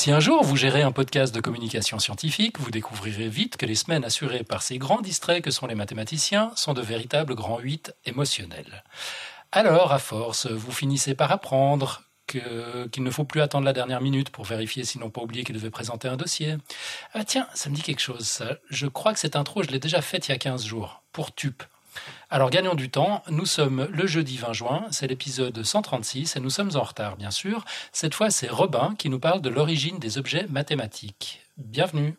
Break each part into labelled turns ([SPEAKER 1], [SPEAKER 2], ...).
[SPEAKER 1] Si un jour vous gérez un podcast de communication scientifique, vous découvrirez vite que les semaines assurées par ces grands distraits que sont les mathématiciens sont de véritables grands 8 émotionnels. Alors, à force, vous finissez par apprendre qu'il ne faut plus attendre la dernière minute pour vérifier s'ils n'ont pas oublié qu'ils devaient présenter un dossier. Ah tiens, ça me dit quelque chose, ça. Je crois que cette intro, je l'ai déjà faite il y a 15 jours, pour TUP. Alors gagnons du temps, nous sommes le jeudi 20 juin, c'est l'épisode 136 et nous sommes en retard bien sûr. Cette fois c'est Robin qui nous parle de l'origine des objets mathématiques. Bienvenue.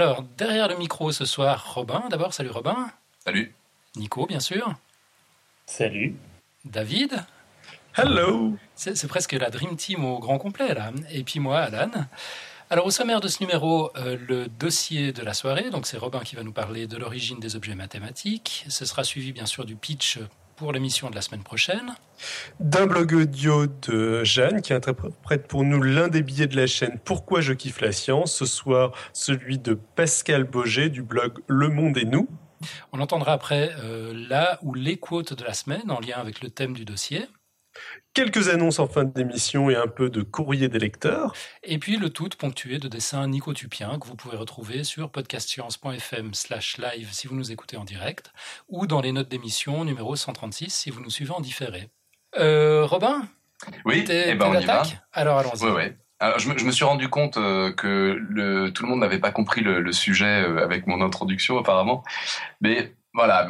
[SPEAKER 1] Alors, derrière le micro ce soir, Robin. D'abord, salut Robin.
[SPEAKER 2] Salut.
[SPEAKER 1] Nico, bien sûr.
[SPEAKER 3] Salut.
[SPEAKER 1] David.
[SPEAKER 3] Hello.
[SPEAKER 1] C'est presque la Dream Team au grand complet, là. Et puis moi, Alan. Alors, au sommaire de ce numéro, euh, le dossier de la soirée. Donc, c'est Robin qui va nous parler de l'origine des objets mathématiques. Ce sera suivi, bien sûr, du pitch pour l'émission de la semaine prochaine.
[SPEAKER 3] D'un blog audio de Jeanne qui interprète pour nous l'un des billets de la chaîne Pourquoi je kiffe la science, ce soir celui de Pascal Boger du blog Le Monde et nous.
[SPEAKER 1] On entendra après euh, là ou les quotes de la semaine en lien avec le thème du dossier.
[SPEAKER 3] Quelques annonces en fin d'émission et un peu de courrier des lecteurs.
[SPEAKER 1] Et puis le tout ponctué de dessins nicotupiens que vous pouvez retrouver sur podcastscience.fm slash live si vous nous écoutez en direct ou dans les notes d'émission numéro 136 si vous nous suivez en différé. Euh, Robin
[SPEAKER 2] Oui, eh ben on y va.
[SPEAKER 1] Alors allons-y.
[SPEAKER 2] Oui, oui. Alors, je, me, je, me, suis rendu compte euh, que le, tout le monde n'avait pas compris le, le sujet euh, avec mon introduction apparemment. Mais voilà,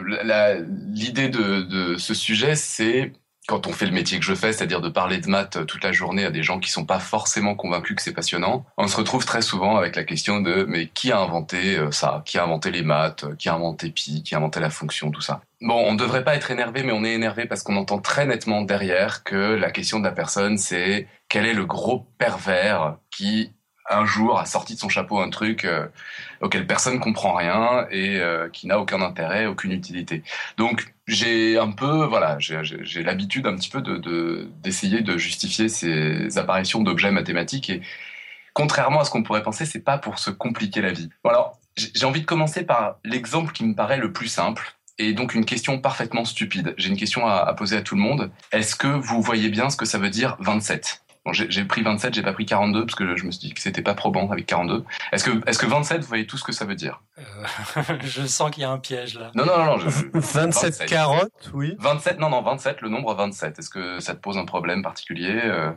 [SPEAKER 2] l'idée de, de ce sujet, c'est quand on fait le métier que je fais, c'est-à-dire de parler de maths euh, toute la journée à des gens qui sont pas forcément convaincus que c'est passionnant, on se retrouve très souvent avec la question de mais qui a inventé euh, ça? Qui a inventé les maths? Qui a inventé pi? Qui a inventé la fonction? Tout ça. Bon, on ne devrait pas être énervé, mais on est énervé parce qu'on entend très nettement derrière que la question de la personne, c'est quel est le gros pervers qui un jour a sorti de son chapeau un truc euh, auquel personne comprend rien et euh, qui n'a aucun intérêt, aucune utilité. Donc j'ai un peu, voilà, j'ai l'habitude un petit peu de d'essayer de, justifier ces apparitions d'objets mathématiques et contrairement à ce qu'on pourrait penser, c'est pas pour se compliquer la vie. Bon alors j'ai envie de commencer par l'exemple qui me paraît le plus simple. Et donc une question parfaitement stupide. J'ai une question à, à poser à tout le monde. Est-ce que vous voyez bien ce que ça veut dire 27 j'ai pris 27, j'ai pas pris 42 parce que je me suis dit que c'était pas probant avec 42. Est-ce que, est-ce que 27, vous voyez tout ce que ça veut dire?
[SPEAKER 1] Euh, Je sens qu'il y a un piège là.
[SPEAKER 2] Non, non, non. non
[SPEAKER 3] 27, carottes, oui.
[SPEAKER 2] 27, non, non, 27, le nombre 27. Est-ce que ça te pose un problème particulier euh?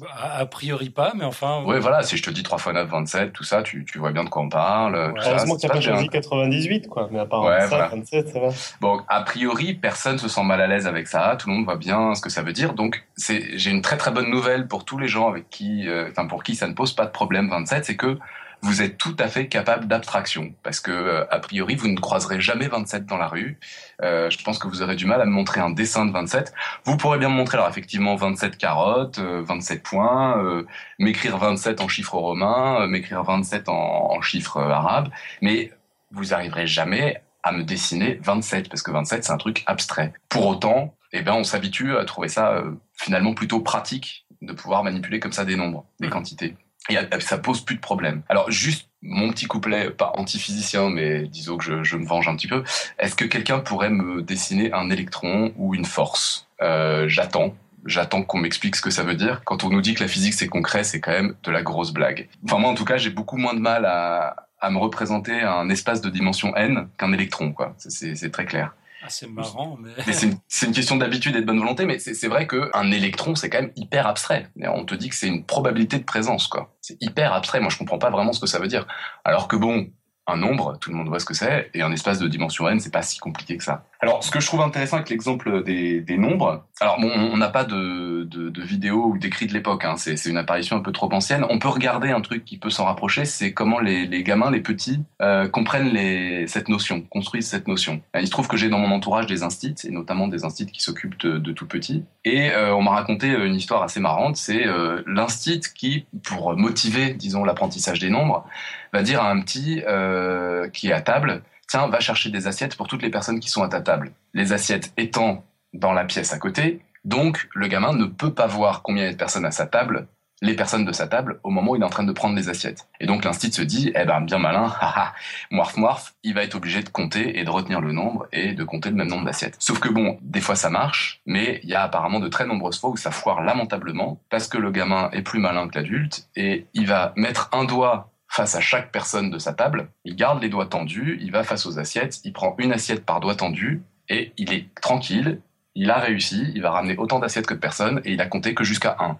[SPEAKER 1] Bah, a priori pas, mais enfin.
[SPEAKER 2] Oui, voilà, si je te dis 3 x 9, 27, tout ça, tu, tu vois bien de quoi on parle.
[SPEAKER 3] Ouais, heureusement que tu n'as pas choisi 98, quoi. Mais à part ouais, ça, 27, ça va.
[SPEAKER 2] Bon, a priori, personne se sent mal à l'aise avec ça. Tout le monde voit bien ce que ça veut dire. Donc, j'ai une très très bonne nouvelle pour tous les gens avec qui, euh, enfin, pour qui ça ne pose pas de problème 27, c'est que vous êtes tout à fait capable d'abstraction parce que euh, a priori vous ne croiserez jamais 27 dans la rue. Euh, je pense que vous aurez du mal à me montrer un dessin de 27. Vous pourrez bien me montrer alors effectivement 27 carottes, 27 euh, points, euh, m'écrire 27 en chiffres romains, m'écrire 27 en, en chiffres arabes, mais vous arriverez jamais à me dessiner 27 parce que 27 c'est un truc abstrait. Pour autant, eh ben on s'habitue à trouver ça finalement plutôt pratique de pouvoir manipuler comme ça des nombres, des quantités et ça pose plus de problème. Alors juste mon petit couplet, pas anti-physicien, mais disons que je, je, me venge un petit peu. Est-ce que quelqu'un pourrait me dessiner un électron ou une force? Euh, J'attends. J'attends qu'on m'explique ce que ça veut dire. Quand on nous dit que la physique c'est concret, c'est quand même de la grosse blague. Enfin moi en tout cas, j'ai beaucoup moins de mal à, à me représenter un espace de dimension n qu'un électron, quoi. C'est très clair.
[SPEAKER 1] Ah, c'est marrant, mais.
[SPEAKER 2] c'est une, question d'habitude et de bonne volonté, mais c'est vrai qu'un électron, c'est quand même hyper abstrait. on te dit que c'est une probabilité de présence, quoi. C'est hyper abstrait. Moi, je comprends pas vraiment ce que ça veut dire. Alors que bon, un nombre, tout le monde voit ce que c'est, et un espace de dimension n, c'est pas si compliqué que ça. Alors, ce que je trouve intéressant avec l'exemple des, nombres, alors on n'a pas de, de, vidéos ou d'écrits de l'époque. Hein. C'est une apparition un peu trop ancienne. On peut regarder un truc qui peut s'en rapprocher, c'est comment les, gamins, les petits, euh, comprennent cette notion, construisent cette notion. Il se trouve que j'ai dans mon entourage des instits, et notamment des instits qui s'occupent de, tout petits. Et euh, on m'a raconté une histoire assez marrante. C'est euh, l'instit qui, pour motiver, disons, l'apprentissage des nombres, va dire à un petit euh, qui est à table, tiens, va chercher des assiettes pour toutes les personnes qui sont à ta table. Les assiettes étant dans la pièce à côté, donc le gamin ne peut pas voir combien il y a de personnes à sa table, les personnes de sa table, au moment où il est en train de prendre les assiettes. Et donc l'instit se dit, eh ben bien malin, haha, moirf moirf, il va être obligé de compter et de retenir le nombre et de compter le même nombre d'assiettes. Sauf que bon, des fois ça marche, mais il y a apparemment de très nombreuses fois où ça foire lamentablement parce que le gamin est plus malin que l'adulte et il va mettre un doigt face à chaque personne de sa table, il garde les doigts tendus, il va face aux assiettes, il prend une assiette par doigt tendu, et il est tranquille, il a réussi, il va ramener autant d'assiettes que de personnes, et il a compté que jusqu'à 1.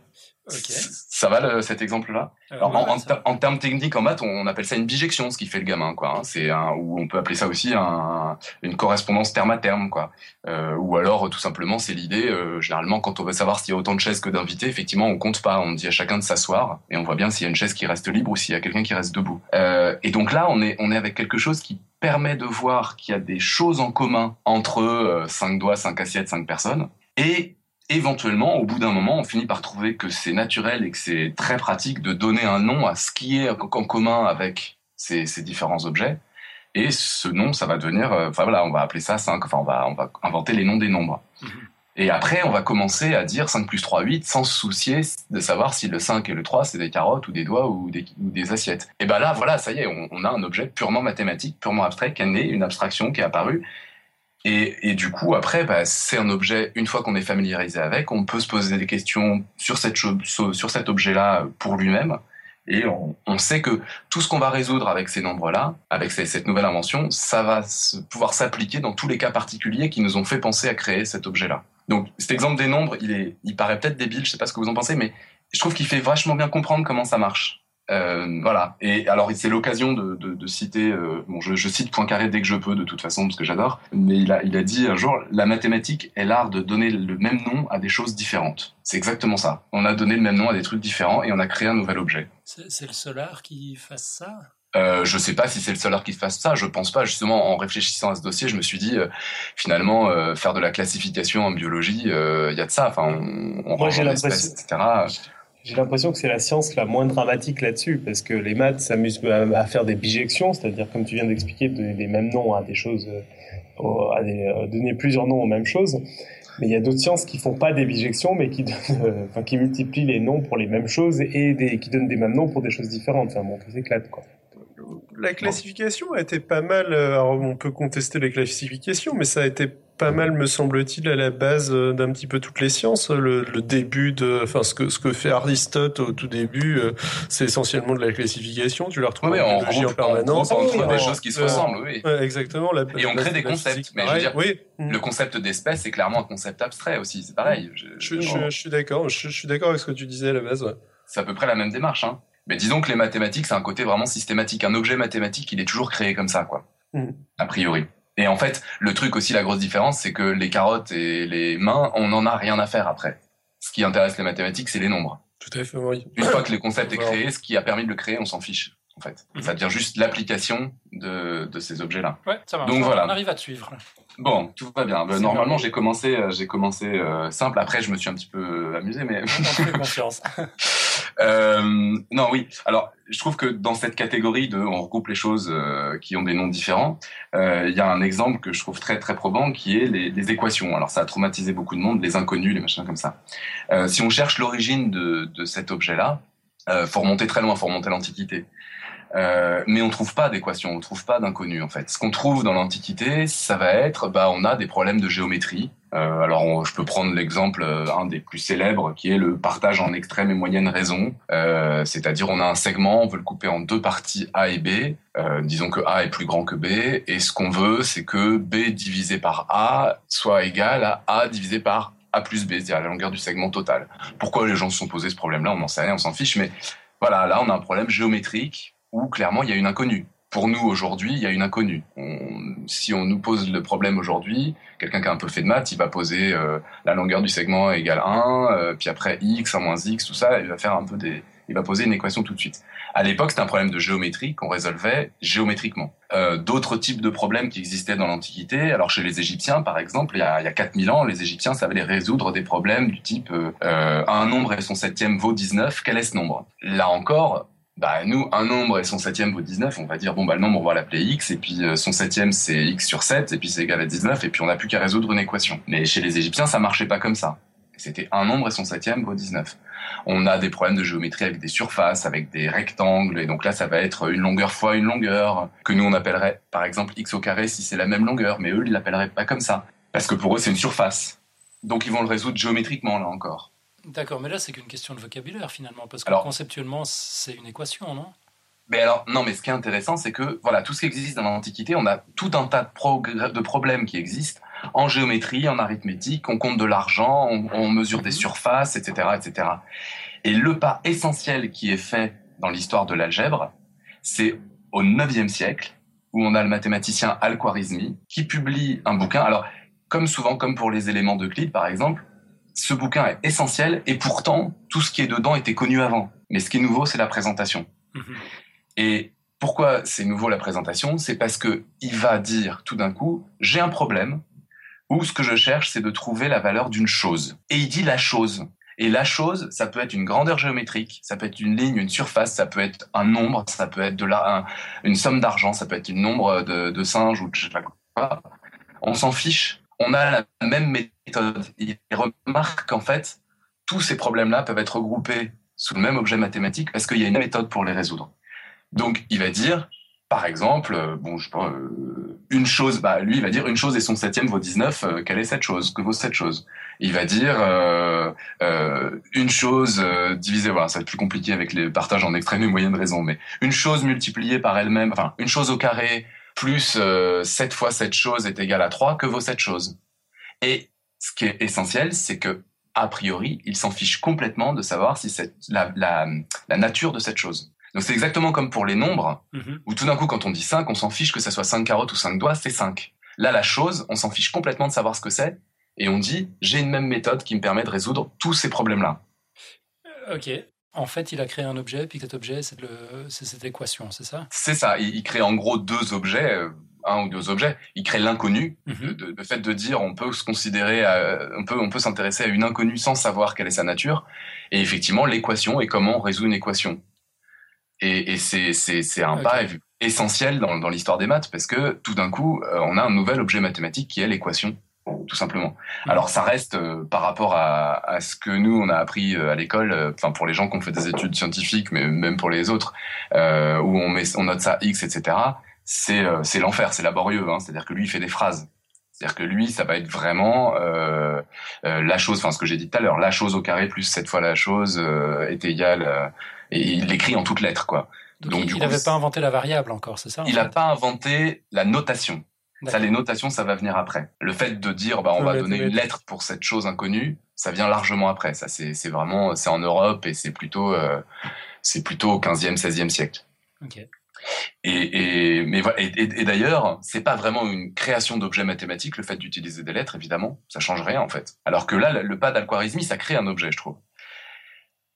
[SPEAKER 2] Ça va cet exemple-là? En, termes techniques en maths, on appelle ça une bijection, ce qui fait le gamin, quoi. Hein. C'est un, ou on peut appeler ça aussi une correspondance terme à terme, quoi. Euh, ou alors tout simplement, c'est l'idée. Euh, généralement, quand on veut savoir s'il y a autant de chaises que d'invités, effectivement, on compte pas. On dit à chacun de s'asseoir et on voit bien s'il y a une chaise qui reste libre ou s'il y a quelqu'un qui reste debout. Euh, et donc là, on est on est avec quelque chose qui permet de voir qu'il y a des choses en commun entre cinq doigts, cinq assiettes, cinq personnes et éventuellement, au bout d'un moment, on finit par trouver que c'est naturel et que c'est très pratique de donner un nom à ce qui est en commun avec ces, différents objets. Et ce nom, ça va devenir, euh, enfin voilà, on va appeler ça 5, enfin on va, on va inventer les noms des nombres. Mhm. Et après, on va commencer à dire 5 plus 3, 8, sans se soucier de savoir si le 5 et le 3, c'est des carottes ou des doigts ou des, assiettes. Et ben là, voilà, ça y est, on, on, a un objet purement mathématique, purement abstrait, qui est né, une abstraction qui est apparue, et, du coup, après, bah, c'est un objet, une fois qu'on est familiarisé avec, on peut se poser des questions sur, cette sur cet objet-là pour lui-même. Et on, sait que tout ce qu'on va résoudre avec ces nombres-là, avec cette nouvelle invention, ça va pouvoir s'appliquer dans tous les cas particuliers qui nous ont fait penser à créer cet objet-là. Donc cet exemple des nombres, il, est, il paraît peut-être débile, je sais pas ce que vous en pensez, mais je trouve qu'il fait vachement bien comprendre comment ça marche. Euh, voilà. Et alors, c'est l'occasion de, de, de, citer. Euh, bon, je, je, cite Poincaré dès que je peux, de toute façon, parce que j'adore. Mais il a, il a dit un jour, la mathématique est l'art de donner le même nom à des choses différentes. C'est exactement ça. On a donné le même nom à des trucs différents et on a créé un nouvel objet.
[SPEAKER 1] C'est le seul art qui fasse ça?
[SPEAKER 2] Euh, je sais pas si c'est le seul art qui fasse ça. Je pense pas. Justement, en réfléchissant à ce dossier, je me suis dit, euh, finalement, euh, faire de la classification en biologie, il euh, y a de ça. Enfin, on, on
[SPEAKER 3] Moi, j'ai l'impression, etc. J'ai l'impression que c'est la science la moins dramatique là-dessus, parce que les maths s'amusent à faire des bijections, c'est-à-dire, comme tu viens d'expliquer, donner des mêmes noms à des choses, euh, à euh, donner plusieurs noms aux mêmes choses. Mais il y a d'autres sciences qui font pas des bijections, mais qui, qui multiplient les noms pour les mêmes choses et qui donnent des mêmes noms pour des choses différentes. Enfin bon, ça éclate, quoi la classification a été pas mal. Euh, alors on peut contester les classifications, mais ça a été pas mal, me semble-t-il, à la base euh, d'un petit peu toutes les sciences. Le, début de, enfin, ce que ce que fait Aristote au tout début, euh, c'est essentiellement de la classification. Tu la retrouves
[SPEAKER 2] en biologie en, permanence. On, trouve des choses qui se ressemblent, oui.
[SPEAKER 3] exactement.
[SPEAKER 2] et on crée des concepts. Mais je veux dire, oui. le concept d'espèce, c'est clairement un concept abstrait aussi. C'est pareil.
[SPEAKER 3] Je, je, suis d'accord. Je, suis d'accord avec ce que tu disais à la base.
[SPEAKER 2] C'est à peu près la même démarche. Hein. Mais disons que les mathématiques, c'est un côté vraiment systématique. Un objet mathématique, il est toujours créé comme ça, quoi. Mm. A priori. Et en fait, le truc aussi, la grosse différence, c'est que les carottes et les mains, on n'en a rien à faire après. Ce qui intéresse les mathématiques, c'est les nombres.
[SPEAKER 3] Tout à fait, oui.
[SPEAKER 2] Une fois que le concept est créé, ce qui a permis de le créer, on s'en fiche. En fait, mm-hmm. ça devient juste l'application de, de ces objets-là.
[SPEAKER 1] Ouais, ça marche. Donc voilà. On arrive à te suivre.
[SPEAKER 2] Bon, tout va bien. Ben, normalement, j'ai commencé, euh, j'ai commencé euh, simple. Après, je me suis un petit peu amusé, mais.
[SPEAKER 1] confiance.
[SPEAKER 2] euh, non, oui. Alors, je trouve que dans cette catégorie de, on regroupe les choses euh, qui ont des noms différents. Il y a un exemple que je trouve très très probant, qui est les, les, équations. Alors, ça a traumatisé beaucoup de monde, les inconnus, les machins comme ça. si on cherche l'origine de, de cet objet-là, faut remonter très loin, faut remonter l'Antiquité. Euh, mais on trouve pas d'équation, on trouve pas d'inconnu en fait. Ce qu'on trouve dans l'Antiquité, ça va être, bah, on a des problèmes de géométrie. Euh, alors, je peux prendre l'exemple euh, un des plus célèbres, qui est le partage en extrême et moyenne raison. Euh, C'est-à-dire, on a un segment, on veut le couper en deux parties A et B. Disons que A est plus grand que B, et ce qu'on veut, c'est que B divisé par A soit égal à A divisé par A plus B, c'est-à-dire la longueur du segment total. Pourquoi les gens se sont posés ce problème-là? On n'en sait rien, on s'en fiche, mais voilà, là, on a un problème géométrique où clairement il y a une inconnue. pour nous aujourd'hui, il y a une inconnue. si on nous pose le problème aujourd'hui, quelqu'un qui a un peu fait de maths, il va poser euh, la longueur du segment égale 1, euh, puis après x, 1 moins x, tout ça, il va faire un peu des, il va poser une équation tout de suite. À l'époque, c'était un problème de géométrie qu'on résolvait géométriquement. Euh, D'autres types de problèmes qui existaient dans l'Antiquité, alors chez les Égyptiens par exemple, il y a, il y a 4000 ans, les Égyptiens savaient résoudre des problèmes du type euh, un nombre et son septième vaut 19, quel est ce nombre? Là encore, bah nous, un nombre et son septième vaut 19, on va dire, bon, bah le nombre, on va l'appeler x, et puis euh, son septième, c'est x sur 7, et puis c'est égal à 19, et puis on n'a plus qu'à résoudre une équation. Mais chez les Égyptiens, ça marchait pas comme ça. C'était un nombre et son septième vaut 19. On a des problèmes de géométrie avec des surfaces, avec des rectangles, et donc là, ça va être une longueur fois une longueur, que nous, on appellerait, par exemple, x au carré si c'est la même longueur, mais eux, ils l'appelleraient pas comme ça. Parce que pour eux, c'est une surface. Donc ils vont le résoudre géométriquement, là encore.
[SPEAKER 1] D'accord, mais là, c'est qu'une question de vocabulaire finalement, parce que conceptuellement, c'est une équation, non?
[SPEAKER 2] Mais alors, non, mais ce qui est intéressant, c'est que, voilà, tout ce qui existe dans l'Antiquité, on a tout un tas de, de, problèmes qui existent en géométrie, en arithmétique, on compte de l'argent, on, mesure des mhm. surfaces, etc., etc. Et le pas essentiel qui est fait dans l'histoire de l'algèbre, c'est au IXe siècle, où on a le mathématicien Al-Khwarizmi, qui publie un bouquin. Alors, comme souvent, comme pour les éléments d'Euclide, par exemple, ce bouquin est essentiel et pourtant, tout ce qui est dedans était connu avant. Mais ce qui est nouveau, c'est la présentation. Mhm. Et pourquoi c'est nouveau la présentation? C'est parce que il va dire tout d'un coup, j'ai un problème, ou ce que je cherche, c'est de trouver la valeur d'une chose. Et il dit la chose. Et la chose, ça peut être une grandeur géométrique, ça peut être une ligne, une surface, ça peut être un nombre, ça peut être de la, une somme d'argent, ça peut être une nombre de, de singes ou de je sais pas quoi. On s'en fiche. On a la même méthode. Il remarque qu'en fait, tous ces problèmes-là peuvent être regroupés sous le même objet mathématique parce qu'il y a une méthode pour les résoudre. Donc, il va dire, par exemple, euh, bon, euh, une chose, bah, lui, il va dire une chose et son septième vaut 19, euh, quelle est cette chose Que vaut cette chose? Il va dire une chose divisée, voilà, ça va être plus compliqué avec les partages en extrême et moyenne raison, mais une chose multipliée par elle-même, enfin, une chose au carré plus 7 fois cette chose est égal à 3, que vaut cette chose? Et ce qui est essentiel, c'est que a priori, il s'en fiche complètement de savoir si c'est la, la, la nature de cette chose. Donc c'est exactement comme pour les nombres, mhm. où tout d'un coup, quand on dit 5, on s'en fiche que ça soit 5 carottes ou 5 doigts, c'est 5. Là, la chose, on s'en fiche complètement de savoir ce que c'est, et on dit, j'ai une même méthode qui me permet de résoudre tous ces problèmes-là.
[SPEAKER 1] Euh, ok. En fait, il a créé un objet, puis cet objet, c'est cette équation, c'est ça?
[SPEAKER 2] C'est ça. Il, crée en gros deux objets, euh, un ou deux objets. Il crée l'inconnu, mhm. le fait de dire on peut se considérer, on peut, on peut s'intéresser à une inconnue sans savoir quelle est sa nature. Et effectivement, l'équation et comment on résout une équation. Et, et c'est un pas essentiel dans, dans l'histoire des maths parce que tout d'un coup, euh, on a un nouvel objet mathématique qui est l'équation, tout simplement. Mmh. Alors ça reste euh, par rapport à, à, ce que nous on a appris euh, à l'école, enfin pour les gens qui ont fait des études scientifiques, mais même pour les autres, où on met on note ça x, etc. C'est c'est l'enfer, c'est laborieux. Hein, C'est-à-dire que lui il fait des phrases. C'est-à-dire que lui, ça va être vraiment euh, la chose, enfin ce que j'ai dit tout à l'heure, la chose au carré plus cette fois la chose est égale et il l'écrit en toutes lettres, quoi.
[SPEAKER 1] Donc, il n'avait pas inventé la variable encore, c'est ça
[SPEAKER 2] Il n'a pas inventé la notation. Ça, les notations, ça va venir après. Le fait de dire, bah, on va donner une lettre pour cette chose inconnue, ça vient largement après. Ça, c'est, c'est vraiment, c'est en Europe et c'est plutôt, euh, c'est plutôt au 15e, 16e siècle.
[SPEAKER 1] Okay.
[SPEAKER 2] Et, et, mais voilà. Et, d'ailleurs, c'est pas vraiment une création d'objets mathématiques, le fait d'utiliser des lettres, évidemment. Ça change rien, en fait. Alors que là, le pas d'alquarisme, ça crée un objet, je trouve.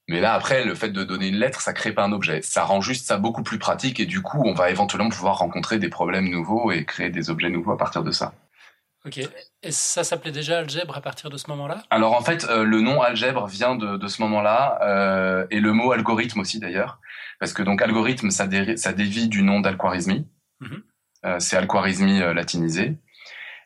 [SPEAKER 2] Mais là, après, le fait de donner une lettre, ça crée pas un objet. Ça rend juste ça beaucoup plus pratique et du coup, on va éventuellement pouvoir rencontrer des problèmes nouveaux et créer des objets nouveaux à partir de ça.
[SPEAKER 1] Ok. Et ça s'appelait déjà algèbre à partir de ce moment-là?
[SPEAKER 2] Alors en fait, euh, le nom algèbre vient de, de ce moment-là euh, et le mot algorithme aussi d'ailleurs, parce que donc algorithme, ça, ça dévie du nom d'Al-Khwarizmi. Mhm. euh, c'est Al-Khwarizmi euh, latinisé.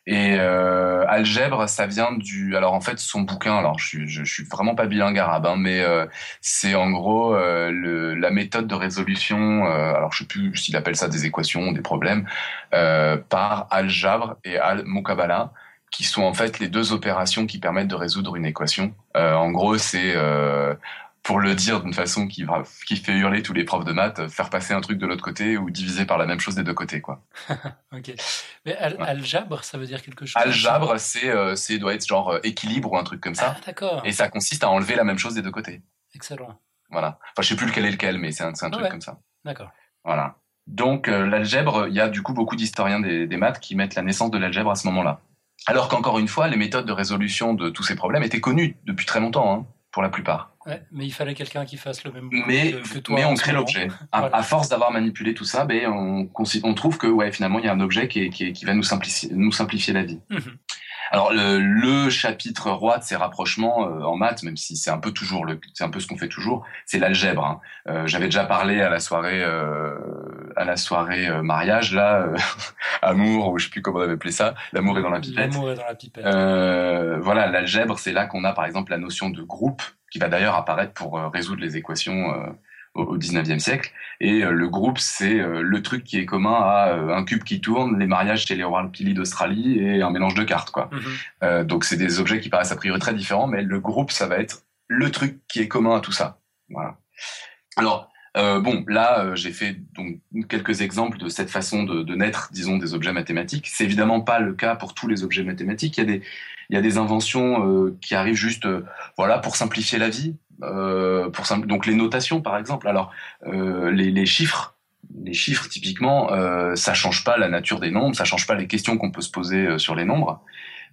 [SPEAKER 2] Et euh, algèbre, ça vient du. Alors en fait, son bouquin. Alors je suis, je, suis vraiment pas bilingue arabe, hein, mais euh, c'est en gros euh, le, la méthode de résolution. Euh, alors je sais plus s'il appelle ça des équations, des problèmes, euh, par algèbre et al-mukabala, qui sont en fait les deux opérations qui permettent de résoudre une équation. en gros, c'est pour le dire d'une façon qui, qui fait hurler tous les profs de maths, faire passer un truc de l'autre côté ou diviser par la même chose des deux côtés, quoi.
[SPEAKER 1] ok. Mais algèbre, ça veut dire quelque chose?
[SPEAKER 2] Algèbre, c'est, euh, c'est doit être genre euh, équilibre ou un truc comme ça.
[SPEAKER 1] Ah, d'accord.
[SPEAKER 2] Et ça consiste à enlever la même chose des deux côtés.
[SPEAKER 1] Excellent.
[SPEAKER 2] Voilà. Enfin, je sais plus lequel est lequel, mais c'est un, un truc comme ça.
[SPEAKER 1] D'accord.
[SPEAKER 2] Voilà. Donc l'algèbre, il y a du coup beaucoup d'historiens des, des maths qui mettent la naissance de l'algèbre à ce moment-là. Alors qu'encore une fois, les méthodes de résolution de tous ces problèmes étaient connues depuis très longtemps, hein, pour la plupart.
[SPEAKER 1] Ouais, mais il fallait quelqu'un qui fasse le même
[SPEAKER 2] mais,
[SPEAKER 1] que, que toi.
[SPEAKER 2] Mais on crée l'objet. À, à force d'avoir manipulé tout ça, ben, on, trouve que ouais, finalement, il y a un objet qui, est- qui, est- qui va nous simplifier, nous simplifier la vie.
[SPEAKER 1] Mhm.
[SPEAKER 2] Alors le, le chapitre roi de ces rapprochements euh, en maths, même si c'est un peu toujours le, c'est un peu ce qu'on fait toujours, c'est l'algèbre. hein. Euh, J'avais déjà parlé à la soirée, euh, à la soirée euh, mariage là, euh, amour ou je sais plus comment on avait appelé ça, l'amour est dans la pipette.
[SPEAKER 1] L'amour est dans la pipette.
[SPEAKER 2] Euh, voilà, l'algèbre, c'est là qu'on a par exemple la notion de groupe, qui va d'ailleurs apparaître pour résoudre les équations euh, au, au 19e siècle. Et euh, le groupe, c'est euh, le truc qui est commun à euh, un cube qui tourne, les mariages chez les royal pili d'Australie et un mélange de cartes, quoi.
[SPEAKER 1] Mhm.
[SPEAKER 2] Euh, donc c'est des objets qui paraissent a priori très différents, mais le groupe, ça va être le truc qui est commun à tout ça. Voilà. Alors, euh, bon, là, euh, j'ai fait donc quelques exemples de cette façon de, de naître, disons, des objets mathématiques. C'est évidemment pas le cas pour tous les objets mathématiques. Il y a des, il y a des inventions euh, qui arrivent juste, voilà, pour simplifier la vie. Euh, pour sim- donc les notations, par exemple. Alors, euh, les, les chiffres, les chiffres typiquement, euh, ça change pas la nature des nombres, ça change pas les questions qu'on peut se poser euh, sur les nombres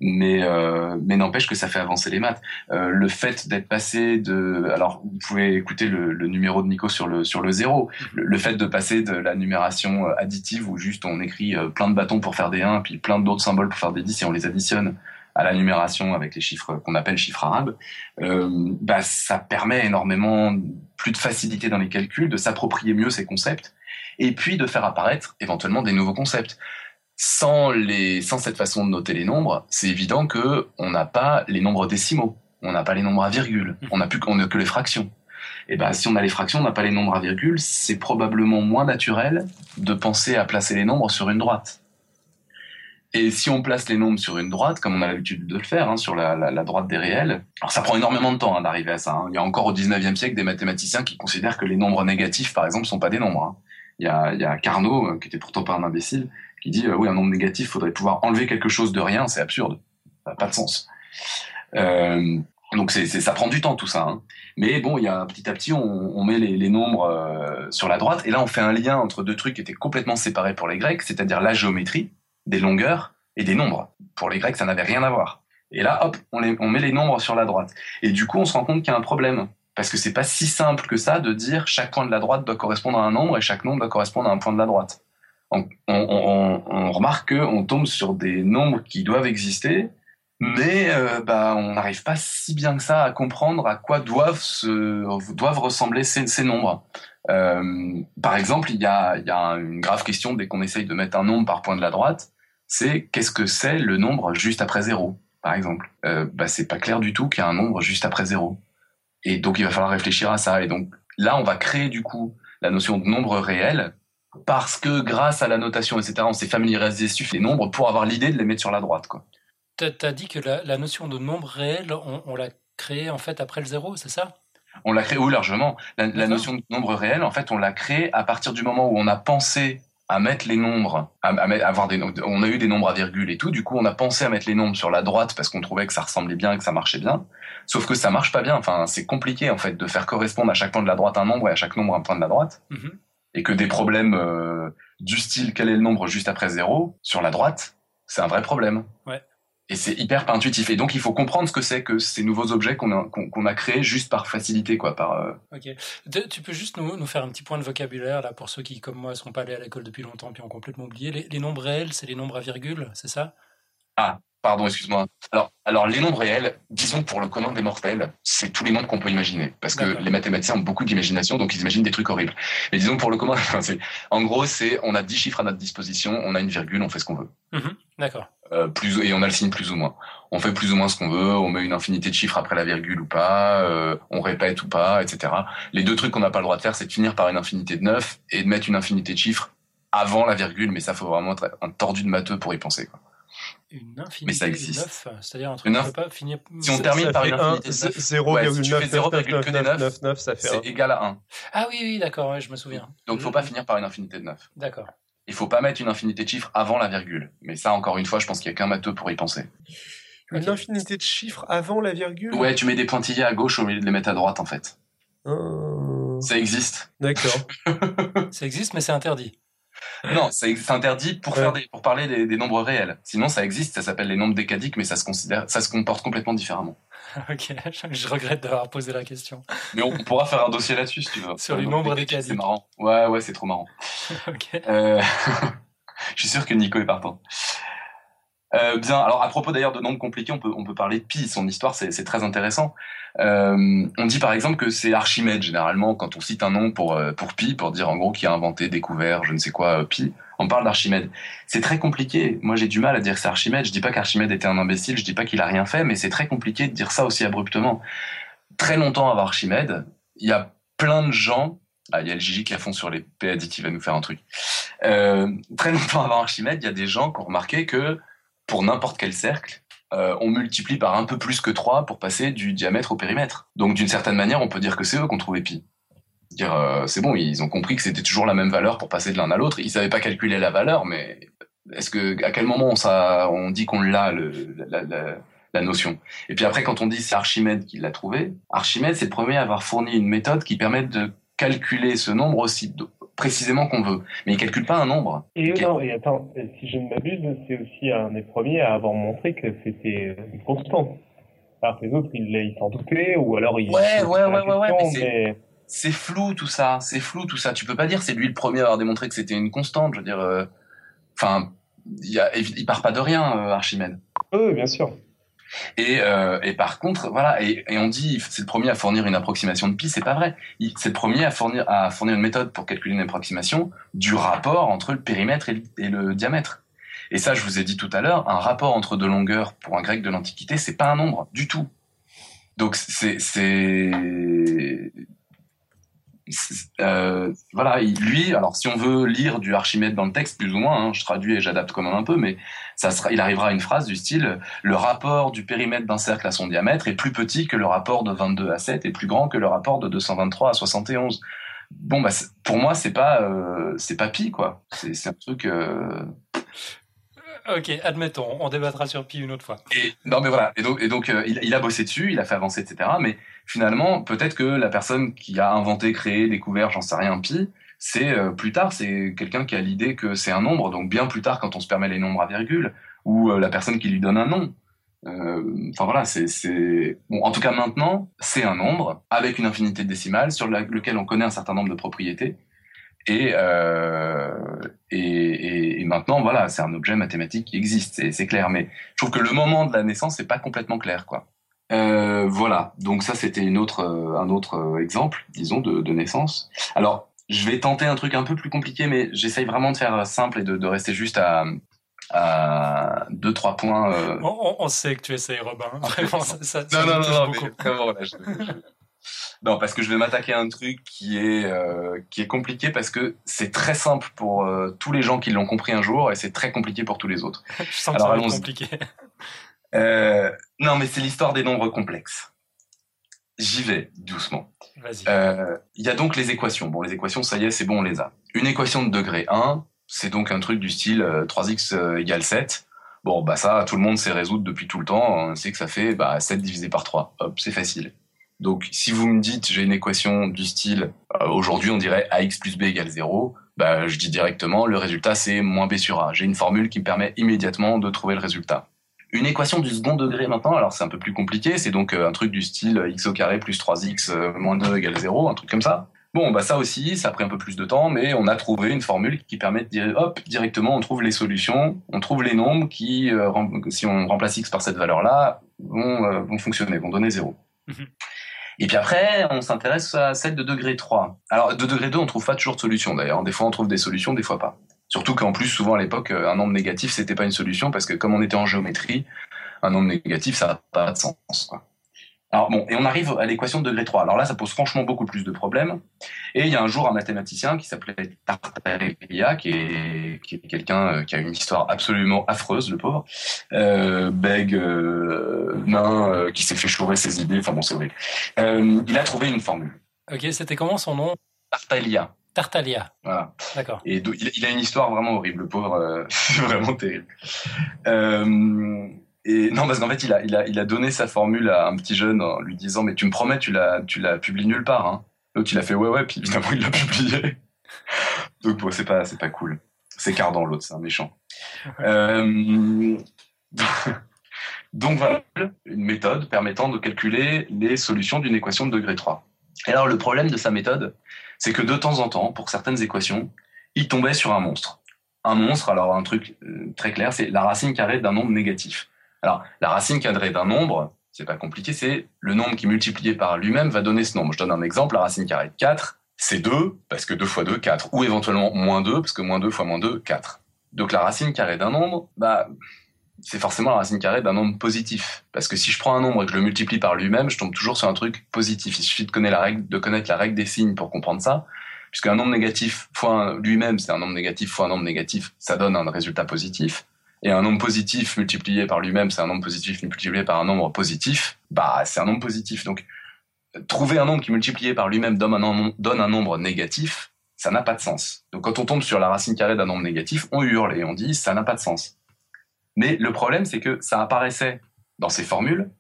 [SPEAKER 2] mais euh, mais n'empêche que ça fait avancer les maths. Euh, le fait d'être passé de, alors vous pouvez écouter le, le numéro de Nico sur le sur le zéro. Le, le fait de passer de la numération additive où juste on écrit plein de bâtons pour faire des 1 puis plein d'autres symboles pour faire des 10 et on les additionne à la numération avec les chiffres qu'on appelle chiffres arabes, euh, bah ça permet énormément plus de facilité dans les calculs, de s'approprier mieux ces concepts et puis de faire apparaître éventuellement des nouveaux concepts sans les, sans cette façon de noter les nombres, c'est évident que on n'a pas les nombres décimaux, on n'a pas les nombres à virgule, on n'a plus qu'on que les fractions. Et ben, si on a les fractions, on n'a pas les nombres à virgule, c'est probablement moins naturel de penser à placer les nombres sur une droite. Et si on place les nombres sur une droite, comme on a l'habitude de le faire, hein, sur la, droite des réels, alors ça prend énormément de temps hein, d'arriver à ça. hein. Il y a encore au 19e siècle des mathématiciens qui considèrent que les nombres négatifs, par exemple, sont pas des nombres. hein. Il y a, il y a Carnot, euh, qui était pourtant pas un imbécile, qui dit euh, oui, un nombre négatif, faudrait pouvoir enlever quelque chose de rien, c'est absurde, ça n'a pas de sens. Euh, donc c'est- ça prend du temps tout ça. hein. Mais bon, il y a petit à petit, on, on met les, les nombres euh, sur la droite, et là on fait un lien entre deux trucs qui étaient complètement séparés pour les Grecs, c'est-à-dire la géométrie, des longueurs et des nombres. Pour les Grecs, ça n'avait rien à voir. Et là, hop, on, met les nombres sur la droite. Et du coup, on se rend compte qu'il y a un problème. Parce que c'est pas si simple que ça de dire chaque point de la droite doit correspondre à un nombre et chaque nombre doit correspondre à un point de la droite. On, on, on, remarque qu'on tombe sur des nombres qui doivent exister, mais euh, bah, on n'arrive pas si bien que ça à comprendre à quoi doivent, se, doivent ressembler ces, nombres. Euh, par exemple, il y a, y a une grave question dès qu'on essaye de mettre un nombre par point de la droite, c'est qu'est-ce que c'est le nombre juste après zéro, par exemple. Euh, bah, c'est pas clair du tout qu'il y a un nombre juste après zéro. Et donc il va falloir réfléchir à ça. Et donc là, on va créer du coup la notion de nombre réel parce que grâce à la notation, etc., on s'est familiarisé sur les nombres pour avoir l'idée de les mettre sur la droite.
[SPEAKER 1] T'as as dit que la, la, notion de nombre réel, on, on l'a créée en fait après le zéro, c'est ça?
[SPEAKER 2] On l'a créée, oui, largement. La, la notion de nombre réel, en fait, on l'a créée à partir du moment où on a pensé à mettre les nombres, à, à, mettre, à avoir des, on a eu des nombres à virgule et tout. Du coup, on a pensé à mettre les nombres sur la droite parce qu'on trouvait que ça ressemblait bien et que ça marchait bien. Sauf que ça marche pas bien. Enfin, c'est compliqué en fait de faire correspondre à chaque point de la droite un nombre et à chaque nombre un point de la droite.
[SPEAKER 1] Mm -hmm.
[SPEAKER 2] Et que des problèmes euh, du style quel est le nombre juste après zéro sur la droite, c'est un vrai problème.
[SPEAKER 1] Ouais.
[SPEAKER 2] Et c'est hyper pas intuitif. Et donc il faut comprendre ce que c'est que ces nouveaux objets qu'on a, qu'on qu a créés juste par facilité, quoi. Par. Euh...
[SPEAKER 1] Ok. De, tu peux juste nous, nous, faire un petit point de vocabulaire là pour ceux qui, comme moi, sont pas allés à l'école depuis longtemps puis ont complètement oublié. Les, les nombres réels, c'est les nombres à virgule, c'est ça?
[SPEAKER 2] Ah, pardon, excuse-moi. Alors, alors les nombres réels, disons pour le commun des mortels, c'est tous les nombres qu'on peut imaginer, parce que les mathématiciens ont beaucoup d'imagination, donc ils imaginent des trucs horribles. Mais disons pour le commun, en gros, c'est on a 10 chiffres à notre disposition, on a une virgule, on fait ce qu'on veut.
[SPEAKER 1] Mm -hmm. D'accord.
[SPEAKER 2] Euh, plus et on a le signe plus ou moins. On fait plus ou moins ce qu'on veut, on met une infinité de chiffres après la virgule ou pas, euh, on répète ou pas, etc. Les deux trucs qu'on n'a pas le droit de faire, c'est de finir par une infinité de 9 et de mettre une infinité de chiffres avant la virgule, mais ça faut vraiment être un tordu de matheux pour y penser. Quoi.
[SPEAKER 1] Une infinité
[SPEAKER 2] mais ça existe.
[SPEAKER 1] de 9, c'est-à-dire un truc
[SPEAKER 2] une
[SPEAKER 1] qui ne peut pas finir.
[SPEAKER 2] Si on termine par une infinité de 9,
[SPEAKER 3] 0,9
[SPEAKER 2] ouais, si tu fais 0,9,
[SPEAKER 3] ça fait
[SPEAKER 2] c'est égal à 1.
[SPEAKER 1] Ah oui, oui, d'accord, ouais, je me souviens.
[SPEAKER 2] Donc il faut pas finir par une infinité de 9.
[SPEAKER 1] D'accord.
[SPEAKER 2] Il faut pas mettre une infinité de chiffres avant la virgule. Mais ça, encore une fois, je pense qu'il y a qu'un matheux pour y penser.
[SPEAKER 3] Une infinité de chiffres avant la virgule?
[SPEAKER 2] Ouais, tu mets des pointillés à gauche au lieu de les mettre à droite, en fait.
[SPEAKER 3] Euh...
[SPEAKER 2] Ça existe.
[SPEAKER 3] D'accord.
[SPEAKER 1] ça existe, mais c'est interdit.
[SPEAKER 2] Non, c'est interdit pour, faire des, pour parler des, des, nombres réels. Sinon, ça existe, ça s'appelle les nombres décadiques, mais ça se, considère, ça se comporte complètement différemment.
[SPEAKER 1] ok, je regrette d'avoir posé la question.
[SPEAKER 2] Mais on, pourra faire un dossier là-dessus si tu veux.
[SPEAKER 1] Sur les nombres décadiques.
[SPEAKER 2] C'est marrant. Ouais, ouais, c'est trop marrant.
[SPEAKER 1] ok.
[SPEAKER 2] Euh, je suis sûr que Nico est partant. Euh, bien, alors à propos d'ailleurs de nombres compliqués, on peut, on peut parler de pi, son histoire c'est très intéressant. Euh, on dit par exemple que c'est Archimède généralement quand on cite un nom pour, euh, pour pi, pour dire en gros qui a inventé, découvert, je ne sais quoi, pi, on parle d'Archimède. C'est très compliqué, moi j'ai du mal à dire que c'est Archimède, je dis pas qu'Archimède était un imbécile, je dis pas qu'il a rien fait, mais c'est très compliqué de dire ça aussi abruptement. Très longtemps avant Archimède, il y a plein de gens ah, il y a le Gigi qui a fond sur les P additifs, il va nous faire un truc. Très longtemps avant Archimède, il y a des gens qui ont remarqué que pour n'importe quel cercle, euh, on multiplie par un peu plus que 3 pour passer du diamètre au périmètre. Donc d'une certaine manière, on peut dire que c'est eux qui ont trouvé pi. Dire, euh, c'est bon, ils ont compris que c'était toujours la même valeur pour passer de l'un à l'autre. Ils savaient pas calculer la valeur, mais est-ce que à quel moment on, on dit qu'on l'a la, la, la, notion? Et puis après, quand on dit c'est Archimède qui l'a trouvé, Archimède c'est le premier à avoir fourni une méthode qui permet de calculer ce nombre aussi précisément qu'on veut. Mais il calcule pas un nombre.
[SPEAKER 3] Et non, et attends, si je ne m'abuse, c'est aussi un des premiers à avoir montré que c'était une constante. Alors que les autres, ils s'en doutaient, ou alors ils...
[SPEAKER 2] Ouais, ouais, ouais, ouais, ouais, C'est flou tout ça, c'est flou tout ça. Tu peux pas dire c'est lui le premier à avoir démontré que c'était une constante. Je veux dire, euh, enfin, il, il part pas de rien, euh, Archimède.
[SPEAKER 3] Oui, bien sûr.
[SPEAKER 2] Et, euh, et par contre, voilà, et, et on dit c'est le premier à fournir une approximation de pi, c'est pas vrai. C'est le premier à fournir à fournir une méthode pour calculer une approximation du rapport entre le périmètre et le, diamètre. Et ça, je vous ai dit tout à l'heure, un rapport entre deux longueurs pour un grec de l'Antiquité, c'est pas un nombre du tout. Donc c'est euh, voilà, lui, alors si on veut lire du Archimède dans le texte, plus ou moins, hein, je traduis et j'adapte quand même un peu, mais ça sera, il arrivera à une phrase du style le rapport du périmètre d'un cercle à son diamètre est plus petit que le rapport de 22 à 7 et plus grand que le rapport de 223 à 71. Bon, bah, pour moi, c'est pas, euh, c'est pas pi, quoi. C'est un truc. Euh,
[SPEAKER 1] Ok, admettons, on débattra sur Pi une autre fois.
[SPEAKER 2] Et, non, mais voilà. Et donc, euh, il, a bossé dessus, il a fait avancer, etc. Mais finalement, peut-être que la personne qui a inventé, créé, découvert, j'en sais rien, Pi, c'est euh, plus tard, c'est quelqu'un qui a l'idée que c'est un nombre. Donc bien plus tard, quand on se permet les nombres à virgule, ou euh, la personne qui lui donne un nom. Enfin voilà, c'est bon. En tout cas, maintenant, c'est un nombre avec une infinité décimale sur lequel on connaît un certain nombre de propriétés et, euh, et, et, maintenant, voilà, c'est un objet mathématique qui existe, c'est clair. Mais je trouve que le moment de la naissance, c'est pas complètement clair, quoi. Euh, voilà. Donc ça, c'était une autre, euh, un autre euh, exemple, disons, de, de, naissance. Alors, je vais tenter un truc un peu plus compliqué, mais j'essaye vraiment de faire simple et de, de rester juste à, à deux trois points. Euh...
[SPEAKER 1] On, on, sait que tu essayes, Robin. Vraiment, ça, ça,
[SPEAKER 2] non, non, non, non, mais vraiment, là, je, je, non, parce que je vais m'attaquer à un truc qui est euh, qui est compliqué parce que c'est très simple pour euh, tous les gens qui l'ont compris un jour et c'est très compliqué pour tous les autres.
[SPEAKER 1] je sens Alors, que ça compliqué.
[SPEAKER 2] Euh, non, mais c'est l'histoire des nombres complexes. J'y vais doucement.
[SPEAKER 1] Vas-y.
[SPEAKER 2] Euh, il y a donc les équations. Bon, les équations, ça y est, c'est bon, on les a. Une équation de degré 1, c'est donc un truc du style 3x euh, égale 7. Bon, bah ça, tout le monde sait résoudre depuis tout le temps. On sait que ça fait bah, 7 divisé par 3. Hop, c'est facile. Donc, si vous me dites j'ai une équation du style euh, aujourd'hui on dirait ax plus b égale 0, bah, je dis directement le résultat c'est moins b sur a. J'ai une formule qui me permet immédiatement de trouver le résultat. Une équation du second degré maintenant, alors c'est un peu plus compliqué, c'est donc euh, un truc du style x au carré plus 3x euh, moins 2 égale 0, un truc comme ça. Bon, bah ça aussi, ça a pris un peu plus de temps, mais on a trouvé une formule qui permet de dire, hop, directement, on trouve les solutions, on trouve les nombres qui, si on remplace x par cette valeur-là, vont, vont fonctionner, vont donner 0. Mhm. Et puis après, on s'intéresse à celle de degré 3. Alors, de degré 2, on trouve pas toujours de solution d'ailleurs. Des fois, on trouve des solutions, des fois pas. Surtout qu'en plus, souvent à l'époque, un nombre négatif, c'était pas une solution parce que comme on était en géométrie, un nombre négatif, ça n'a pas de sens. Alors bon, et on arrive à l'équation de degré 3. Alors là, ça pose franchement beaucoup plus de problèmes. Et il y a un jour un mathématicien qui s'appelait Tartaglia, qui est, qui est quelqu'un euh, qui a une histoire absolument affreuse, le pauvre, euh, bègue, euh, nain, euh, qui s'est fait chourer ses idées. Enfin bon, c'est vrai. Euh, il a trouvé une formule.
[SPEAKER 1] Ok, c'était comment son nom?
[SPEAKER 2] Tartaglia.
[SPEAKER 1] Tartaglia.
[SPEAKER 2] Voilà.
[SPEAKER 1] D'accord.
[SPEAKER 2] Et il, a une histoire vraiment horrible, le pauvre, vraiment terrible. Euh, et non, parce qu'en fait, il a, il, a, il a donné sa formule à un petit jeune en lui disant Mais tu me promets, tu la, tu la publies nulle part. Hein. L'autre, il a fait Ouais, ouais, puis évidemment, il l'a publié. Donc, bon, c'est pas, c'est pas cool. s'écarte dans l'autre, c'est un méchant. Euh, donc voilà, une méthode permettant de calculer les solutions d'une équation de degré 3. Et alors le problème de sa méthode, c'est que de temps en temps, pour certaines équations, il tombait sur un monstre. Un monstre, alors un truc euh, très clair, c'est la racine carrée d'un nombre négatif. Alors la racine carrée d'un nombre, c'est pas compliqué, c'est le nombre qui multiplié par lui-même va donner ce nombre. Je donne un exemple, la racine carrée de 4, c'est 2, parce que 2 fois 2, 4. Ou éventuellement moins 2, parce que moins 2 fois moins 2, 4. Donc la racine carrée d'un nombre, bah, c'est forcément la racine carrée d'un nombre positif. Parce que si je prends un nombre et que je le multiplie par lui-même, je tombe toujours sur un truc positif. Il suffit de connaître la règle, de connaître la règle des signes pour comprendre ça. Puisqu'un nombre négatif fois lui-même, c'est un nombre négatif fois un nombre négatif, ça donne un résultat positif. Et un nombre positif multiplié par lui-même, c'est un nombre positif multiplié par un nombre positif. Bah, c'est un nombre positif. Donc, trouver un nombre qui multiplié par lui-même donne donne un nombre négatif, ça n'a pas de sens. Donc quand on tombe sur la racine carrée d'un nombre négatif, on hurle et on dit ça n'a pas de sens. Mais le problème, c'est que ça apparaissait dans ces formules,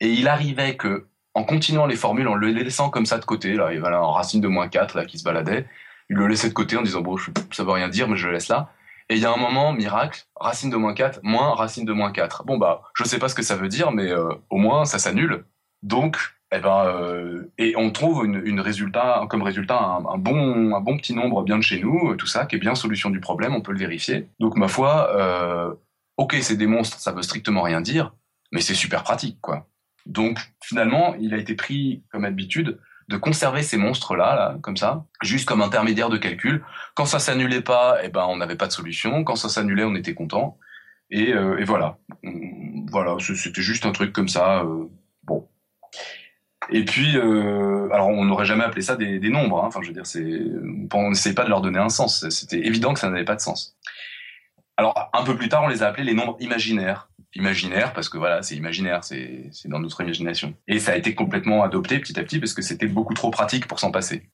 [SPEAKER 2] et il arrivait que, en continuant les formules, en le laissant comme ça de côté, là, il y avait un racine de moins 4 là, qui se baladait, il le laissait de côté en disant bon, ça veut rien dire, mais je le laisse là. Et il y a un moment, miracle, racine de moins 4, moins racine de moins 4. Bon bah, je sais pas ce que ça veut dire, mais euh, au moins ça s'annule. Donc, eh ben, euh, et on trouve une, résultat, comme résultat un, bon, un bon petit nombre bien de chez nous, tout ça, qui est bien solution du problème, on peut le vérifier. Donc ma foi, euh, ok, c'est des monstres, ça veut strictement rien dire, mais c'est super pratique, quoi. Donc finalement, il a été pris comme habitude de conserver ces monstres-là, là, comme ça, juste comme intermédiaire de calcul. Quand ça s'annulait pas, eh ben on n'avait pas de solution. Quand ça s'annulait, on était content. Et, euh, voilà, voilà, c'était juste un truc comme ça. Euh, bon, et puis, euh, alors on n'aurait jamais appelé ça des, nombres. Hein. Enfin, je veux dire, on n'essayait pas de leur donner un sens. C'était évident que ça n'avait pas de sens. Alors, un peu plus tard, on les a appelés les nombres imaginaires. Imaginaires parce que voilà, c'est imaginaire, c'est, c'est dans notre imagination. Et ça a été complètement adopté petit à petit parce que c'était beaucoup trop pratique pour s'en passer.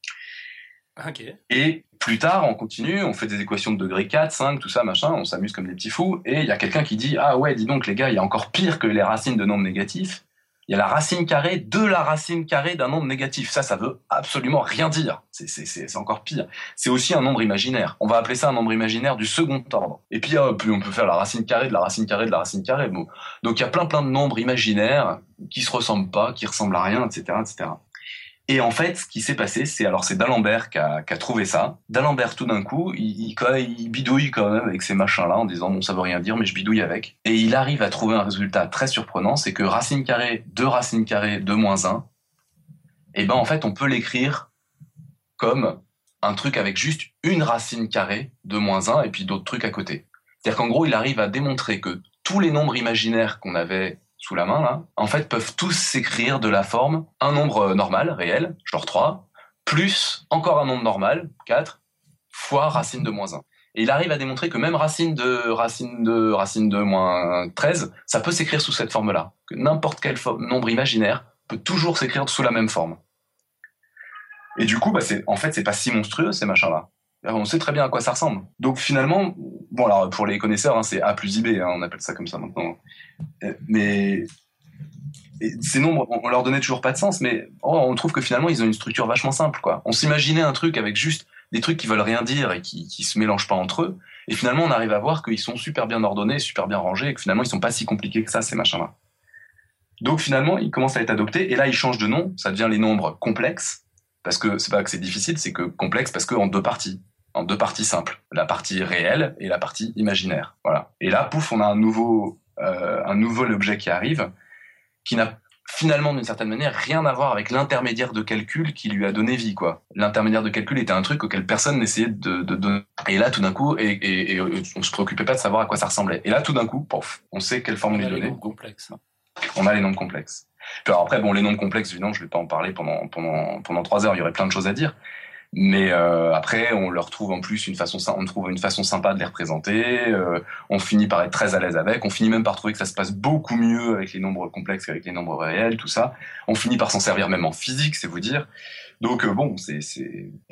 [SPEAKER 1] Okay.
[SPEAKER 2] Et plus tard, on continue, on fait des équations de degré 4, 5, tout ça, machin, on s'amuse comme des petits fous, et il y a quelqu'un qui dit, ah ouais, dis donc les gars, il y a encore pire que les racines de nombres négatifs, il y a la racine carrée de la racine carrée d'un nombre négatif. Ça, ça veut absolument rien dire. C'est encore pire. C'est aussi un nombre imaginaire. On va appeler ça un nombre imaginaire du second ordre. Et puis, on peut faire la racine carrée de la racine carrée de la racine carrée. Donc, il y a plein plein de nombres imaginaires qui se ressemblent pas, qui ressemblent à rien, etc., etc. Et en fait, ce qui s'est passé, c'est alors c'est D'Alembert qui a, trouvé ça. D'Alembert, tout d'un coup, il, il, bidouille quand même avec ces machins-là en disant bon, ça veut rien dire, mais je bidouille avec. Et il arrive à trouver un résultat très surprenant, c'est que racine carrée de racine carrée de moins 1, et ben en fait, on peut l'écrire comme un truc avec juste une racine carrée de moins 1 et puis d'autres trucs à côté. C'est-à-dire qu'en gros, il arrive à démontrer que tous les nombres imaginaires qu'on avait sous la main, là, en fait, peuvent tous s'écrire de la forme un nombre normal, réel, genre 3, plus encore un nombre normal, 4, fois racine de moins 1. Et il arrive à démontrer que même racine de racine de racine de moins 13, ça peut s'écrire sous cette forme-là. Que n'importe quel nombre imaginaire peut toujours s'écrire sous la même forme. Et du coup, bah en fait, c'est pas si monstrueux ces machins-là. On sait très bien à quoi ça ressemble. Donc finalement, bon alors pour les connaisseurs, hein, c'est A plus IB, hein, on appelle ça comme ça maintenant. Euh, mais ces nombres, on leur donnait toujours pas de sens, mais oh, on trouve que finalement ils ont une structure vachement simple. Quoi. On s'imaginait un truc avec juste des trucs qui veulent rien dire et qui, qui se mélangent pas entre eux, et finalement on arrive à voir qu'ils sont super bien ordonnés, super bien rangés, et que finalement ils sont pas si compliqués que ça ces machins-là. Donc finalement ils commencent à être adoptés, et là ils changent de nom, ça devient les nombres complexes, parce que c'est pas que c'est difficile, c'est que complexe parce que en deux parties en deux parties simples, la partie réelle et la partie imaginaire. Voilà. Et là, pouf, on a un nouveau, euh, un nouveau objet qui arrive, qui n'a finalement d'une certaine manière rien à voir avec l'intermédiaire de calcul qui lui a donné vie quoi. L'intermédiaire de calcul était un truc auquel personne n'essayait de, donner. Et là tout d'un coup et, et, et, on se préoccupait pas de savoir à quoi ça ressemblait. Et là tout d'un coup, pof, on sait quelle forme lui donner.
[SPEAKER 1] Complexe.
[SPEAKER 2] On a les nombres complexes. Puis alors après bon les nombres complexes évidemment je vais pas en parler pendant pendant pendant trois heures. Il y aurait plein de choses à dire. Mais euh, après, on leur trouve en plus une façon, on trouve une façon sympa de les représenter. Euh, on finit par être très à l'aise avec. On finit même par trouver que ça se passe beaucoup mieux avec les nombres complexes qu'avec les nombres réels, tout ça. On finit par s'en servir même en physique, c'est vous dire. Donc euh, bon, c'est.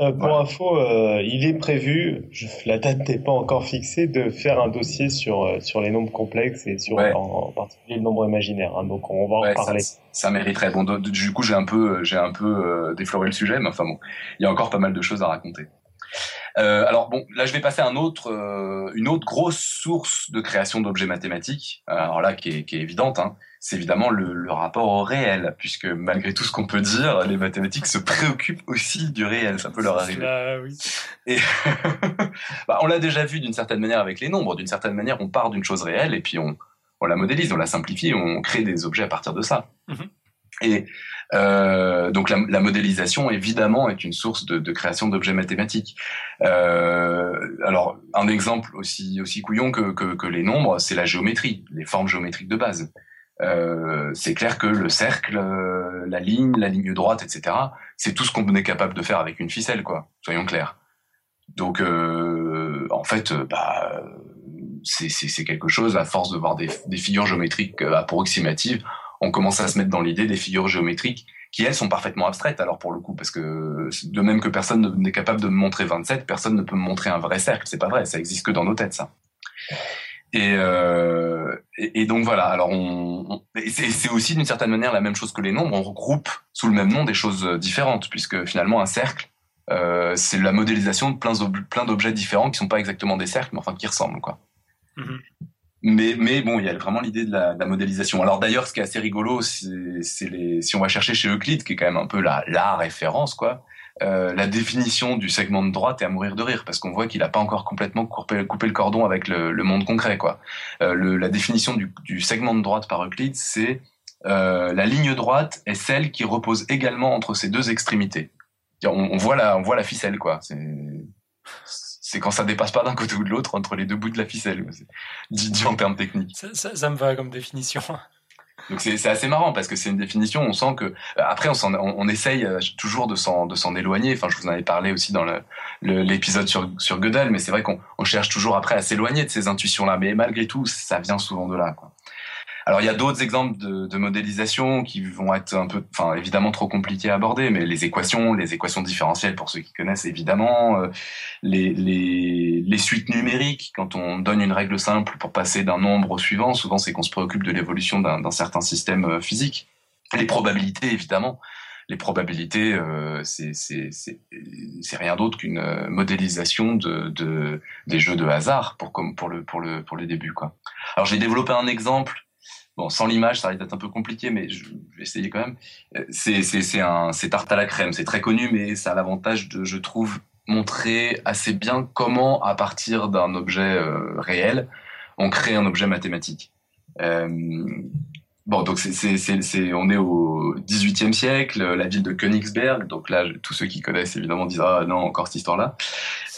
[SPEAKER 3] Euh, pour voilà. info, euh, il est prévu, je, la date n'est pas encore fixée, de faire un dossier sur sur les nombres complexes et sur
[SPEAKER 2] Ouais.
[SPEAKER 3] en, en particulier le nombre imaginaire. hein. donc on va en parler.
[SPEAKER 2] ça, ça mériterait. Bon, de- de- du coup, j'ai un peu, j'ai un peu euh, défloré le sujet, mais enfin bon, il y a encore pas mal de choses à raconter. Euh, alors bon, là je vais passer à un autre, euh, une autre grosse source de création d'objets mathématiques. Alors là, qui est, qui est évidente, hein, c'est évidemment le, le, rapport au réel, puisque malgré tout ce qu'on peut dire, les mathématiques se préoccupent aussi du réel. Ça peut leur arriver.
[SPEAKER 3] oui.
[SPEAKER 2] Et bah, on l'a déjà vu d'une certaine manière avec les nombres. D'une certaine manière, on part d'une chose réelle et puis on, on la modélise, on la simplifie, on crée des objets à partir de ça. Mm-hmm. Et euh, donc la, la, modélisation, évidemment, est une source de, de création d'objets mathématiques. Euh, alors, un exemple aussi aussi couillon que, que, que les nombres, c'est la géométrie, les formes géométriques de base. Euh, c'est clair que le cercle, euh, la ligne, la ligne droite, etc., c'est tout ce qu'on est capable de faire avec une ficelle, quoi. Soyons clairs. Donc, euh, en fait, bah, c'est quelque chose, à force de voir des, figures géométriques approximatives, on commence à se mettre dans l'idée des figures géométriques qui, elles, sont parfaitement abstraites, alors pour le coup, parce que de même que personne n'est capable de me montrer 27, personne ne peut me montrer un vrai cercle, c'est pas vrai, ça existe que dans nos têtes, ça. Et, euh, donc voilà. Alors on, c'est aussi d'une certaine manière la même chose que les nombres. On regroupe sous le même nom des choses différentes, puisque finalement un cercle, euh, c'est la modélisation de plein d'objets différents qui sont pas exactement des cercles, mais enfin qui ressemblent quoi. Mm-hmm. Mais, mais bon, il y a vraiment l'idée de la, de la, modélisation. Alors d'ailleurs, ce qui est assez rigolo, c'est si on va chercher chez Euclide, qui est quand même un peu la, la référence, quoi, euh, la définition du segment de droite est à mourir de rire, parce qu'on voit qu'il n'a pas encore complètement coupé, coupé, le cordon avec le, le monde concret, quoi. Euh, le, la définition du, du, segment de droite par Euclide, c'est euh, la ligne droite est celle qui repose également entre ses deux extrémités. On, on voit la, on voit la ficelle, quoi. C'est quand ça dépasse pas d'un côté ou de l'autre entre les deux bouts de la ficelle. Dit, en termes techniques.
[SPEAKER 1] Ça, ça, ça, me va comme définition.
[SPEAKER 2] Donc c'est assez marrant parce que c'est une définition. On sent que après on, on, on essaye euh, toujours de s'en éloigner. Enfin, je vous en avais parlé aussi dans l'épisode sur sur Gödel, mais c'est vrai qu'on on cherche toujours après à s'éloigner de ces intuitions là. Mais malgré tout, ça vient souvent de là. Quoi. Alors il y a d'autres exemples de, de, modélisation qui vont être un peu, enfin évidemment trop compliqués à aborder, mais les équations, les équations différentielles pour ceux qui connaissent évidemment, euh, les, les, les, suites numériques, quand on donne une règle simple pour passer d'un nombre au suivant, souvent c'est qu'on se préoccupe de l'évolution d'un certain système euh, physique. Les probabilités évidemment, les probabilités, euh, c'est rien d'autre qu'une euh, modélisation de, de, des jeux de hasard pour, comme pour, le, pour, le, pour le début. Quoi. Alors j'ai développé un exemple Bon, sans l'image, ça va être un peu compliqué, mais je vais essayer quand même. Euh, c'est un tarte à la crème, c'est très connu, mais ça a l'avantage de, je trouve, montrer assez bien comment, à partir d'un objet euh, réel, on crée un objet mathématique. Euh, Bon, donc c'est, c'est, c'est, on est au XVIIIe siècle, la ville de Königsberg. Donc là, tous ceux qui connaissent évidemment disent ah non encore cette histoire-là.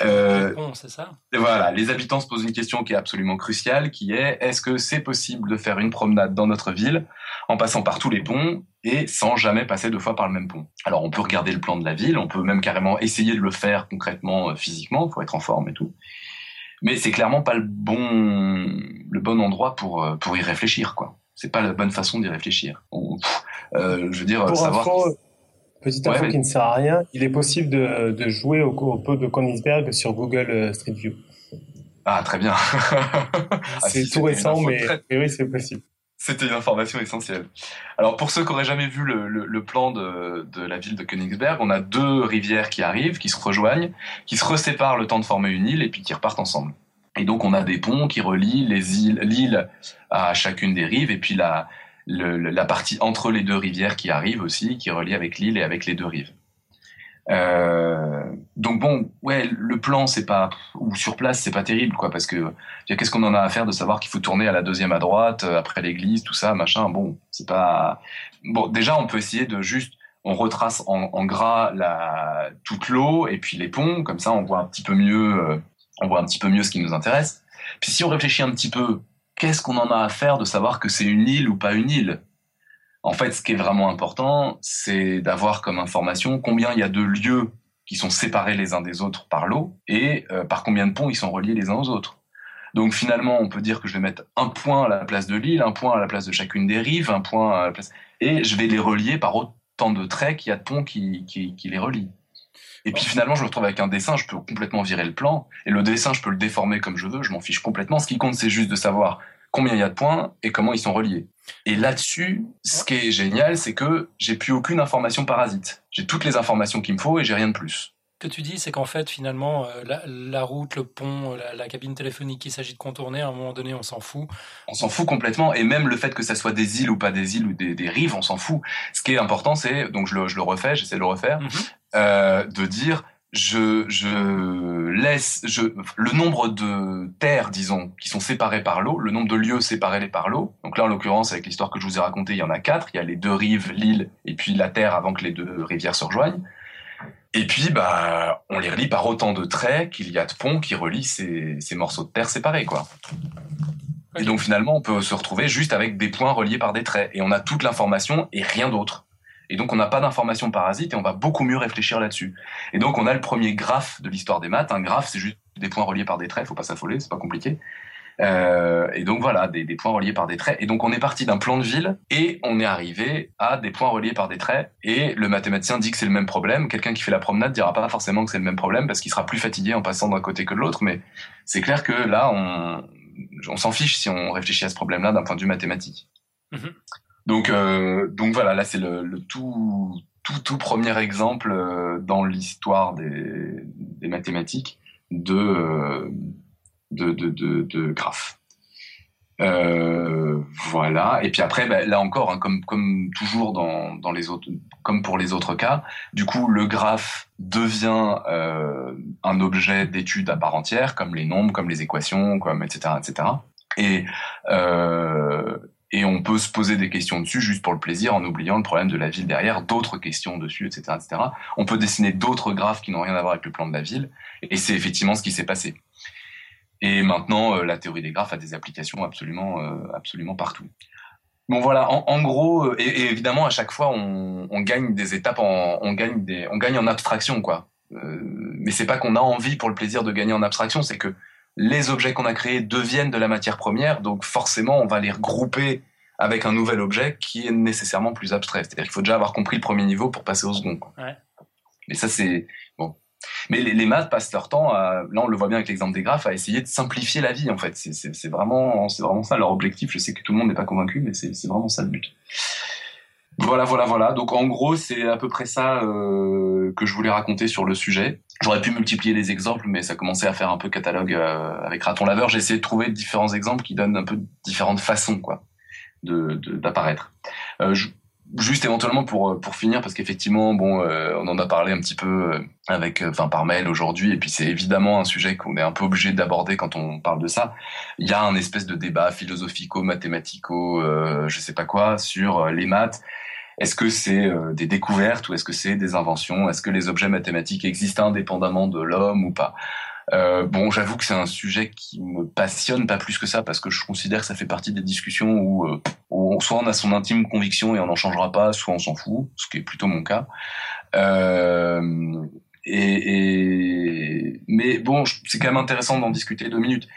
[SPEAKER 1] Euh, c'est ça?
[SPEAKER 2] Et voilà, les habitants se posent une question qui est absolument cruciale, qui est est-ce que c'est possible de faire une promenade dans notre ville en passant par tous les ponts et sans jamais passer deux fois par le même pont? Alors on peut regarder le plan de la ville, on peut même carrément essayer de le faire concrètement, euh, physiquement, pour être en forme et tout. Mais c'est clairement pas le bon le bon endroit pour euh, pour y réfléchir quoi c'est pas la bonne façon d'y réfléchir. euh, je veux dire,
[SPEAKER 3] Pour
[SPEAKER 2] savoir.
[SPEAKER 3] Info, petite info qui ne sert à rien, il est possible de, de jouer au, au pot de Königsberg sur Google euh, Street View.
[SPEAKER 2] Ah, très bien.
[SPEAKER 3] Ah, c'est tout récent, mais oui, c'est possible.
[SPEAKER 2] C'était une information essentielle. Alors pour ceux qui auraient jamais vu le, le, le, plan de, de la ville de Königsberg, on a deux rivières qui arrivent, qui se rejoignent, qui se reséparent le temps de former une île et puis qui repartent ensemble. Et donc on a des ponts qui relient les îles, l'île à chacune des rives, et puis la, le, la partie entre les deux rivières qui arrive aussi, qui relie avec l'île et avec les deux rives. Euh, donc bon, ouais, le plan c'est pas ou sur place c'est pas terrible quoi, parce que qu'est-ce qu'on en a à faire de savoir qu'il faut tourner à la deuxième à droite euh, après l'église, tout ça, machin. Bon, c'est pas bon. Déjà on peut essayer de juste on retrace en, en gras la toute l'eau et puis les ponts, comme ça on voit un petit peu mieux. On voit un petit peu mieux ce qui nous intéresse. Puis si on réfléchit un petit peu, qu'est-ce qu'on en a à faire de savoir que c'est une île ou pas une île? En fait, ce qui est vraiment important, c'est d'avoir comme information combien il y a de lieux qui sont séparés les uns des autres par l'eau et euh, par combien de ponts ils sont reliés les uns aux autres. Donc finalement, on peut dire que je vais mettre un point à la place de l'île, un point à la place de chacune des rives, un point à la place... Et je vais les relier par autant de traits qu'il y a de ponts qui, qui, qui les relient. Et puis finalement, je me retrouve avec un dessin, je peux complètement virer le plan. Et le dessin, je peux le déformer comme je veux, je m'en fiche complètement. Ce qui compte, c'est juste de savoir combien il y a de points et comment ils sont reliés. Et là-dessus, ce qui est génial, c'est que j'ai plus aucune information parasite. J'ai toutes les informations qu'il me faut et j'ai rien de plus.
[SPEAKER 1] Que tu dis, c'est qu'en fait, finalement, euh, la, route, le pont, la, cabine téléphonique qu'il s'agit de contourner, à un moment donné, on s'en fout.
[SPEAKER 2] On s'en fout complètement, et même le fait que ça soit des îles ou pas des îles ou des, rives, on s'en fout. Ce qui est important, c'est, donc je le, je le refais, j'essaie de le refaire, mhm. euh, de dire, je, je laisse je, le nombre de terres, disons, qui sont séparées par l'eau, le nombre de lieux séparés par l'eau. Donc là, en l'occurrence, avec l'histoire que je vous ai racontée, il y en a quatre. Il y a les deux rives, l'île, et puis la terre avant que les deux rivières se rejoignent. Et puis, bah, on les relie par autant de traits qu'il y a de ponts qui relient ces, ces morceaux de terre séparés, quoi. Et donc finalement, on peut se retrouver juste avec des points reliés par des traits. Et on a toute l'information et rien d'autre. Et donc on n'a pas d'information parasite et on va beaucoup mieux réfléchir là-dessus. Et donc on a le premier graphe de l'histoire des maths. Un graphe, c'est juste des points reliés par des traits, faut pas s'affoler, c'est pas compliqué. Euh, et donc voilà, des, des, points reliés par des traits. Et donc on est parti d'un plan de ville et on est arrivé à des points reliés par des traits. Et le mathématicien dit que c'est le même problème. Quelqu'un qui fait la promenade dira pas forcément que c'est le même problème parce qu'il sera plus fatigué en passant d'un côté que de l'autre. Mais c'est clair que là, on, on s'en fiche si on réfléchit à ce problème-là d'un point de vue mathématique. Mm-hmm. Donc, euh, donc voilà, là c'est le, le, tout, tout, tout premier exemple euh, dans l'histoire des, des mathématiques de, de, graphes. Euh, voilà. Et puis après, bah, là encore, hein, comme, toujours dans, dans les autres, comme pour les autres cas, du coup, le graphe devient euh, un objet d'étude à part entière, comme les nombres, comme les équations, comme etc., etc. Et euh, et on peut se poser des questions dessus juste pour le plaisir en oubliant le problème de la ville derrière, d'autres questions dessus, etc., etc. On peut dessiner d'autres graphes qui n'ont rien à voir avec le plan de la ville, et c'est effectivement ce qui s'est passé. Et maintenant, euh, la théorie des graphes a des applications absolument, euh, absolument partout. Bon voilà, en, gros, euh, et, évidemment à chaque fois on, on, gagne des étapes, en, on gagne des, on gagne en abstraction quoi. mais c'est pas qu'on a envie pour le plaisir de gagner en abstraction, c'est que les objets qu'on a créés deviennent de la matière première, donc forcément on va les regrouper avec un nouvel objet qui est nécessairement plus abstrait. C'est-à-dire qu'il faut déjà avoir compris le premier niveau pour passer au second. Ouais. Mais ça c'est bon. Mais les, maths passent leur temps, à, là on le voit bien avec l'exemple des graphes, à essayer de simplifier la vie en fait. C'est vraiment, vraiment ça leur objectif. Je sais que tout le monde n'est pas convaincu, mais c'est vraiment ça le but. Voilà, voilà, voilà. Donc en gros, c'est à peu près ça euh, que je voulais raconter sur le sujet. J'aurais pu multiplier les exemples, mais ça commençait à faire un peu catalogue euh, avec Raton Laveur. J'ai essayé de trouver différents exemples qui donnent un peu différentes façons, quoi, de d'apparaître. Euh, juste éventuellement pour pour finir, parce qu'effectivement, bon, euh, on en a parlé un petit peu euh, avec, enfin par mail aujourd'hui, et puis c'est évidemment un sujet qu'on est un peu obligé d'aborder quand on parle de ça. Il y a un espèce de débat philosophico-mathématico, je sais pas quoi, sur les maths. Est-ce que c'est euh, des découvertes ou est-ce que c'est des inventions? Est-ce que les objets mathématiques existent indépendamment de l'homme ou pas? Euh, bon, j'avoue que c'est un sujet qui me passionne pas plus que ça parce que je considère que ça fait partie des discussions où, euh, soit on a son intime conviction et on n'en changera pas, soit on s'en fout, ce qui est plutôt mon cas. Euh, et, mais bon, c'est quand même intéressant d'en discuter deux minutes.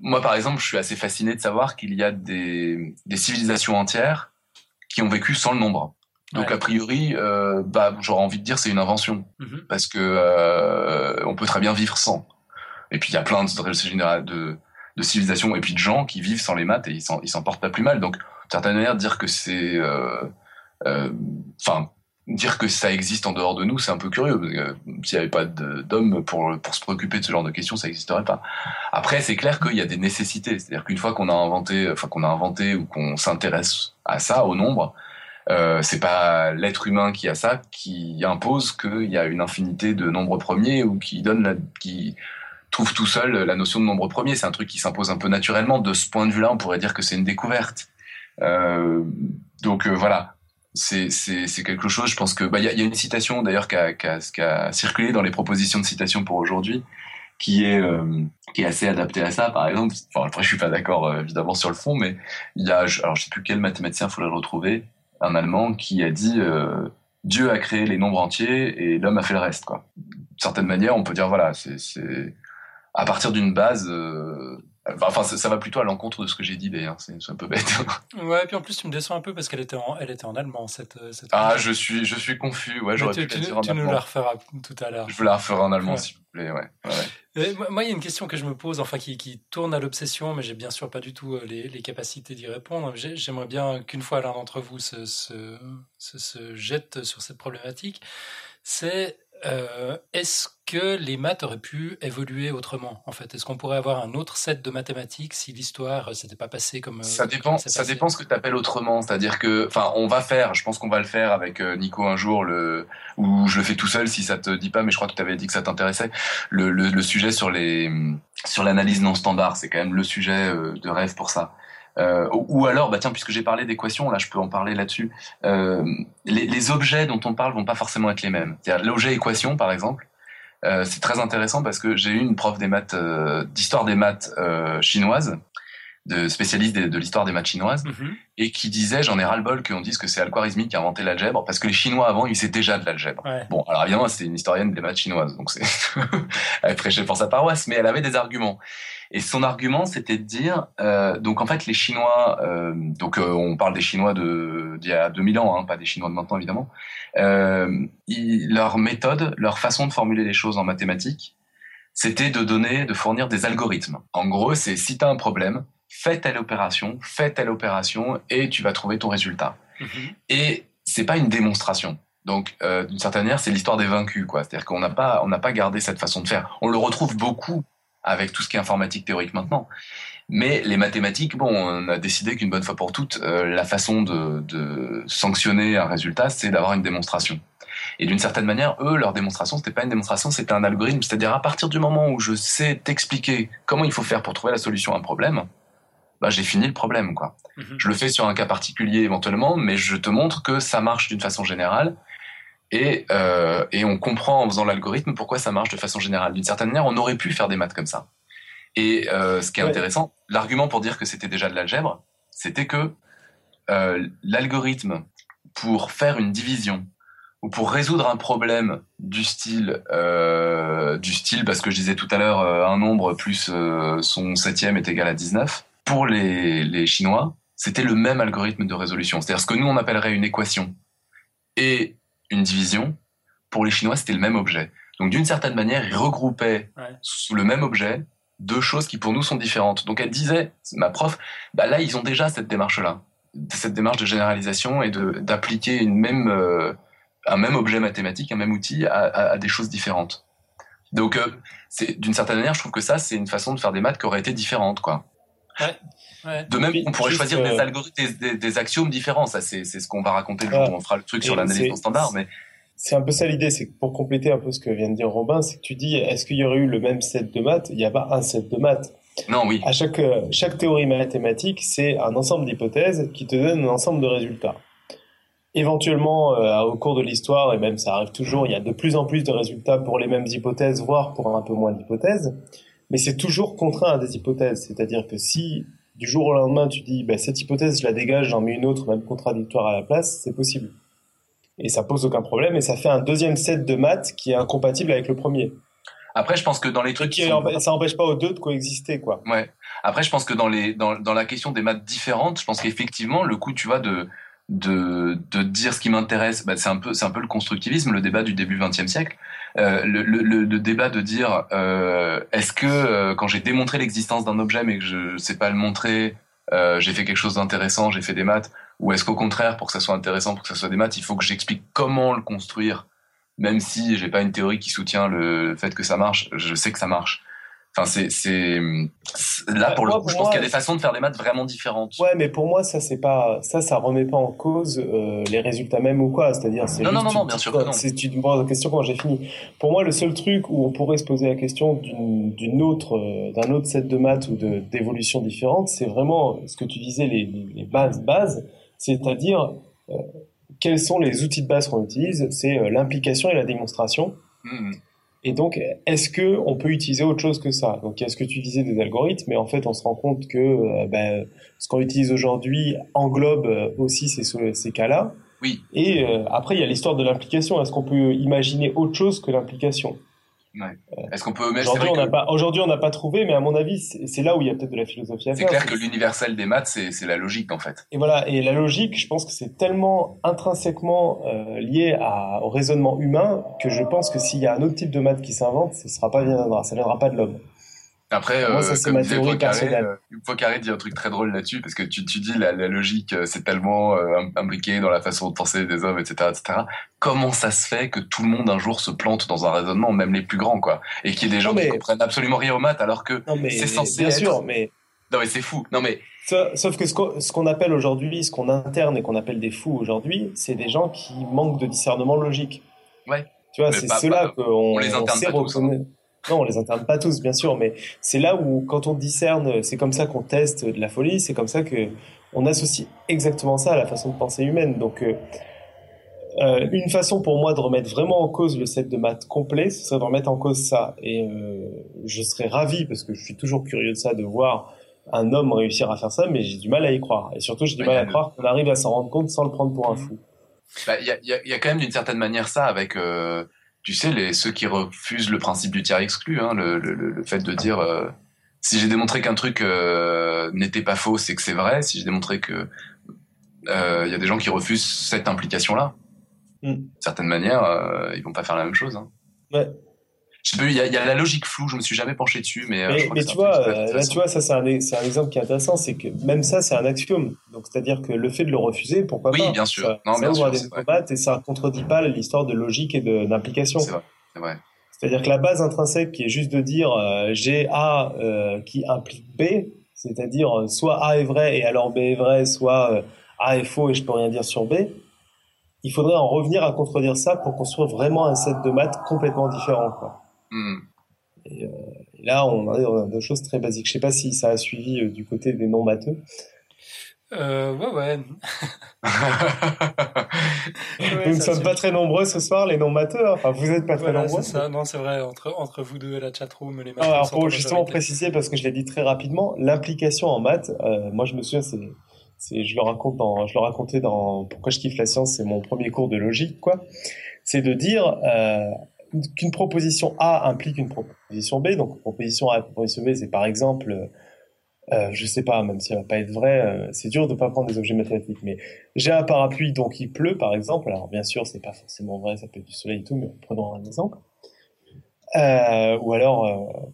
[SPEAKER 2] Moi, par exemple, je suis assez fasciné de savoir qu'il y a des civilisations entières qui ont vécu sans le nombre. Donc a priori, euh, bah, j'aurais envie de dire c'est une invention mhm. parce que euh, on peut très bien vivre sans. Et puis il y a plein de, de, de civilisations et puis de gens qui vivent sans les maths et ils s'en portent pas plus mal. Donc d'une certaine manière dire que c'est, euh, euh, enfin dire que ça existe en dehors de nous, c'est un peu curieux. Euh, s'il n'y avait pas d'hommes pour, pour se préoccuper de ce genre de questions, ça n'existerait pas. Après, c'est clair qu'il y a des nécessités. C'est-à-dire qu'une fois qu'on a inventé, enfin qu'on a inventé ou qu'on s'intéresse à ça, au nombre, euh, c'est pas l'être humain qui a ça qui impose qu'il y a une infinité de nombres premiers ou qui donne qui trouve tout seul la notion de nombre premier. C'est un truc qui s'impose un peu naturellement. De ce point de vue-là, on pourrait dire que c'est une découverte. Euh, donc euh, voilà, c'est quelque chose. Je pense que bah il y a, une citation d'ailleurs qui a, circulé dans les propositions de citation pour aujourd'hui, qui est euh, qui est assez adapté à ça. Par exemple, enfin après je suis pas d'accord évidemment sur le fond, mais il y a alors je sais plus quel mathématicien, faudrait le retrouver, un Allemand qui a dit euh, Dieu a créé les nombres entiers et l'homme a fait le reste. Quoi. D'une certaine manière, on peut dire voilà, c'est à partir d'une base Enfin, ça, va plutôt à l'encontre de ce que j'ai dit d'ailleurs, c'est un peu bête.
[SPEAKER 1] ouais, et puis en plus tu me descends un peu parce qu'elle était en, elle était en allemand cette. cette
[SPEAKER 2] ah, je suis, je suis confus. Ouais, j'aurais pu
[SPEAKER 1] tu,
[SPEAKER 2] dire
[SPEAKER 1] tu nous la referas tout à l'heure.
[SPEAKER 2] Je vous la referai en allemand s'il vous plaît. Ouais.
[SPEAKER 1] ouais. moi, il y a une question que je me pose, enfin qui, qui tourne à l'obsession, mais j'ai bien sûr pas du tout euh, les, les capacités d'y répondre. J'aimerais bien qu'une fois l'un d'entre vous se, se, se, se jette sur cette problématique. C'est euh, est-ce que les maths auraient pu évoluer autrement En fait, est-ce qu'on pourrait avoir un autre set de mathématiques si l'histoire s'était pas passée comme
[SPEAKER 2] ça dépend Ça dépend ce que tu appelles autrement. C'est-à-dire que, enfin, on va faire. Je pense qu'on va le faire avec Nico un jour, le ou je le fais tout seul si ça te dit pas. Mais je crois que tu avais dit que ça t'intéressait. Le, le, le, sujet sur les sur l'analyse non standard, c'est quand même le sujet de rêve pour ça. Euh, ou alors, bah tiens, puisque j'ai parlé d'équations, là, je peux en parler là-dessus. Euh, les, les, objets dont on parle vont pas forcément être les mêmes. L'objet équation, par exemple, euh, c'est très intéressant parce que j'ai eu une prof des maths, euh, d'histoire des maths euh, chinoise, de spécialiste de, de l'histoire des maths chinoises, mm-hmm. et qui disait, j'en ai ras-le-bol qu'on dise que c'est Al-Khwarizmi qui a inventé l'algèbre, parce que les Chinois avant, ils faisaient déjà de l'algèbre. Bon, alors évidemment, c'est une historienne des maths chinoises, donc c'est elle prêchait pour sa paroisse, mais elle avait des arguments. Et son argument, c'était de dire, euh, donc en fait, les Chinois, euh, donc euh, on parle des Chinois de d'il y a 2000 ans, hein, pas des Chinois de maintenant évidemment, leur méthode, leur façon de formuler les choses en mathématiques, c'était de donner, de fournir des algorithmes. En gros, c'est si tu as un problème, fais telle opération, fais telle opération, et tu vas trouver ton résultat. Mm-hmm. Et c'est pas une démonstration. Donc, d'une certaine manière, c'est l'histoire des vaincus, quoi. C'est-à-dire qu'on n'a pas, on n'a pas gardé cette façon de faire. On le retrouve beaucoup avec tout ce qui est informatique théorique maintenant. Mais les mathématiques, bon, on a décidé qu'une bonne fois pour toutes, euh, la façon de, de, sanctionner un résultat, c'est d'avoir une démonstration. Et d'une certaine manière, eux, leur démonstration, c'était pas une démonstration, c'était un algorithme. C'est-à-dire, à partir du moment où je sais t'expliquer comment il faut faire pour trouver la solution à un problème, bah, j'ai fini le problème, quoi. Mhm. Je le fais sur un cas particulier éventuellement, mais je te montre que ça marche d'une façon générale et, euh, et on comprend en faisant l'algorithme pourquoi ça marche de façon générale. D'une certaine manière, on aurait pu faire des maths comme ça. Et euh, ce qui est intéressant, l'argument pour dire que c'était déjà de l'algèbre, c'était que euh, l'algorithme pour faire une division ou pour résoudre un problème du style euh, du style parce que je disais tout à l'heure euh, un nombre plus euh, son septième est égal à 19 pour les, les Chinois c'était le même algorithme de résolution c'est-à-dire ce que nous on appellerait une équation et une division, pour les Chinois, c'était le même objet. Donc d'une certaine manière, ils regroupaient sous le même objet deux choses qui pour nous sont différentes. Donc elle disait, ma prof, bah là ils ont déjà cette démarche-là, cette démarche de généralisation et de d'appliquer une même euh, un même objet mathématique, un même outil à, à, des choses différentes. Donc euh, c'est d'une certaine manière, je trouve que ça c'est une façon de faire des maths qui aurait été différente, quoi. Ouais. De même, on pourrait choisir des euh, algorithmes, des, des, axiomes différents. Ça, c'est ce qu'on va raconter le jour où on fera le truc sur l'analyse standard. Mais
[SPEAKER 3] c'est un peu ça l'idée, c'est que pour compléter un peu ce que vient de dire Robin, c'est que tu dis, est-ce qu'il y aurait eu le même set de maths? Il n'y a pas un set de maths.
[SPEAKER 2] Non, oui.
[SPEAKER 3] À chaque chaque théorie mathématique, c'est un ensemble d'hypothèses qui te donne un ensemble de résultats. Éventuellement, euh, au cours de l'histoire, et même ça arrive toujours, il y a de plus en plus de résultats pour les mêmes hypothèses, voire pour un peu moins d'hypothèses. Mais c'est toujours contraint à des hypothèses. C'est-à-dire que si du jour au lendemain, tu dis, bah, cette hypothèse, je la dégage, j'en mets une autre, même contradictoire à la place, c'est possible. Et ça pose aucun problème, et ça fait un deuxième set de maths qui est incompatible avec le premier.
[SPEAKER 2] Après, je pense que dans les trucs
[SPEAKER 3] qui ça n'empêche pas aux deux de coexister, quoi.
[SPEAKER 2] Ouais. Après, je pense que dans les dans, dans la question des maths différentes, je pense qu'effectivement, le coup, tu vois, de de, de dire ce qui m'intéresse, bah, c'est un peu c'est un peu le constructivisme, le débat du début 20e siècle. Euh, le, le, le, débat de dire euh, est-ce que euh, quand j'ai démontré l'existence d'un objet mais que je sais pas le montrer, euh, j'ai fait quelque chose d'intéressant, j'ai fait des maths, ou est-ce qu'au contraire pour que ça soit intéressant, pour que ça soit des maths, il faut que j'explique comment le construire, même si j'ai pas une théorie qui soutient le fait que ça marche, je sais que ça marche. Enfin, c'est, c'est là pour le coup, je pense qu'il y a des façons de faire des maths vraiment différentes.
[SPEAKER 3] Ouais, mais pour moi, ça c'est pas ça, ça remet pas en cause euh, les résultats même ou quoi. C'est-à-dire, c'est
[SPEAKER 2] non, non, non, non, bien sûr que non.
[SPEAKER 3] C'est tu me poses la question quand j'ai fini. Pour moi, le seul truc où on pourrait se poser la question d'une, d'une autre, euh, d'un autre set de maths ou de d'évolution différente, c'est vraiment ce que tu disais les, les bases bases, c'est-à-dire euh, quels sont les outils de base qu'on utilise? C'est l'implication et la démonstration. Mmh. Et donc, est-ce que on peut utiliser autre chose que ça? Donc, est-ce que tu disais des algorithmes Mais en fait, on se rend compte que euh, ben, ce qu'on utilise aujourd'hui englobe euh, aussi ces, ces cas-là.
[SPEAKER 2] Oui.
[SPEAKER 3] Et euh, après, il y a l'histoire de l'implication. Est-ce qu'on peut imaginer autre chose que l'implication?
[SPEAKER 2] Ouais. Est-ce qu'on peut
[SPEAKER 3] Aujourd'hui, on n'a pas, aujourd'hui, on n'a pas trouvé, mais à mon avis, c'est là où il y a peut-être de la philosophie à
[SPEAKER 2] faire. C'est clair que l'universel des maths, c'est la logique, en fait.
[SPEAKER 3] Et voilà. Et la logique, je pense que c'est tellement intrinsèquement euh, lié à, au raisonnement humain que je pense que s'il y a un autre type de maths qui s'invente, ce sera pas viendra, ça viendra pas de l'homme.
[SPEAKER 2] Après,
[SPEAKER 3] Moi, ça,
[SPEAKER 2] euh, comme
[SPEAKER 3] ma
[SPEAKER 2] disait Poincaré,
[SPEAKER 3] personnelle.
[SPEAKER 2] euh, Poincaré dit un truc très drôle là-dessus, parce que tu, tu dis la, la logique, euh, c'est tellement im- imbriqué dans la façon de penser des hommes, etc., etc. Comment ça se fait que tout le monde un jour se plante dans un raisonnement, même les plus grands, quoi, et qu'il y ait des gens
[SPEAKER 3] mais-
[SPEAKER 2] qui comprennent absolument rien aux maths, alors que C'est censé
[SPEAKER 3] bien
[SPEAKER 2] être-
[SPEAKER 3] sûr, mais
[SPEAKER 2] non mais c'est fou. Non mais
[SPEAKER 3] Sa- Sauf que ce qu'on appelle aujourd'hui, ce qu'on interne et qu'on appelle des fous aujourd'hui, c'est des gens qui manquent de discernement logique.
[SPEAKER 2] Ouais.
[SPEAKER 3] Tu vois, c'est ceux-là qu'on
[SPEAKER 2] on les interne
[SPEAKER 3] sait
[SPEAKER 2] pas tous, hein.
[SPEAKER 3] Non, on les interne pas tous, bien sûr, mais c'est là où, quand on discerne, c'est comme ça qu'on teste de la folie, c'est comme ça que on associe exactement ça à la façon de penser humaine. Donc, euh, euh, une façon pour moi de remettre vraiment en cause le set de maths complet, ce serait de remettre en cause ça. Et euh, je serais ravi, parce que je suis toujours curieux de ça, de voir un homme réussir à faire ça, mais j'ai du mal à y croire. Et surtout, j'ai du mal à
[SPEAKER 2] le-
[SPEAKER 3] croire qu'on arrive à s'en rendre compte sans le prendre pour un fou.
[SPEAKER 2] bah, il y, a, il y, a, il y a quand même d'une certaine manière ça avec, euh, tu sais, les ceux qui refusent le principe du tiers exclu, hein, le, le, le le fait de dire euh, si j'ai démontré qu'un truc euh, n'était pas faux, c'est que c'est vrai. Si j'ai démontré que euh, il y a des gens qui refusent cette implication-là,
[SPEAKER 3] Mm.
[SPEAKER 2] d'une certaine manière, euh, ils vont pas faire la même chose. Hein.
[SPEAKER 3] Ouais.
[SPEAKER 2] Je sais pas, il y, a, il y a la logique floue. Je me suis jamais penché dessus, mais, euh,
[SPEAKER 3] Mais, tu vois, euh, là, tu vois, ça c'est un, c'est un exemple qui est intéressant, c'est que même ça, c'est un axiome. Donc, c'est-à-dire que le fait de le refuser, pourquoi
[SPEAKER 2] Oui,
[SPEAKER 3] pas?
[SPEAKER 2] bien sûr.
[SPEAKER 3] Ça,
[SPEAKER 2] Non,
[SPEAKER 3] ça
[SPEAKER 2] bien sûr,
[SPEAKER 3] des débats et ça contredit pas l'histoire de logique et d'implication.
[SPEAKER 2] C'est vrai. C'est vrai.
[SPEAKER 3] C'est-à-dire que la base intrinsèque qui est juste de dire euh, j'ai A euh, qui implique B, c'est-à-dire euh, soit A est vrai et alors B est vrai, soit A est faux et je peux rien dire sur B, il faudrait en revenir à contredire ça pour construire vraiment un set de maths complètement différent. Quoi.
[SPEAKER 2] Hmm.
[SPEAKER 3] Et, là, on a, on a des choses très basiques. Je sais pas si ça a suivi euh, du côté des non-matheux.
[SPEAKER 1] Euh, ouais, ouais. Ouais,
[SPEAKER 3] Nous ne sommes pas très nombreux ce soir, les non-matheux. hein. Enfin, vous n'êtes pas très
[SPEAKER 1] Voilà,
[SPEAKER 3] nombreux.
[SPEAKER 1] c'est ça. Non, c'est vrai. Entre, entre vous deux et la chatroom, les
[SPEAKER 3] Non, alors pour justement préciser, parce que je l'ai dit très rapidement, l'implication en maths, euh, moi je me souviens, c'est, c'est, je le raconte dans, je le racontais dans Pourquoi je kiffe la science, c'est mon premier cours de logique, quoi. C'est de dire euh, qu'une proposition A implique une proposition B. Donc proposition A et proposition B, c'est par exemple, euh, je sais pas, même si elle va pas être vraie, euh, c'est dur de pas prendre des objets mathématiques, mais j'ai un parapluie donc il pleut, par exemple. Alors bien sûr, c'est pas forcément vrai, ça peut être du soleil et tout, mais prenons un exemple. Euh, ou alors, euh,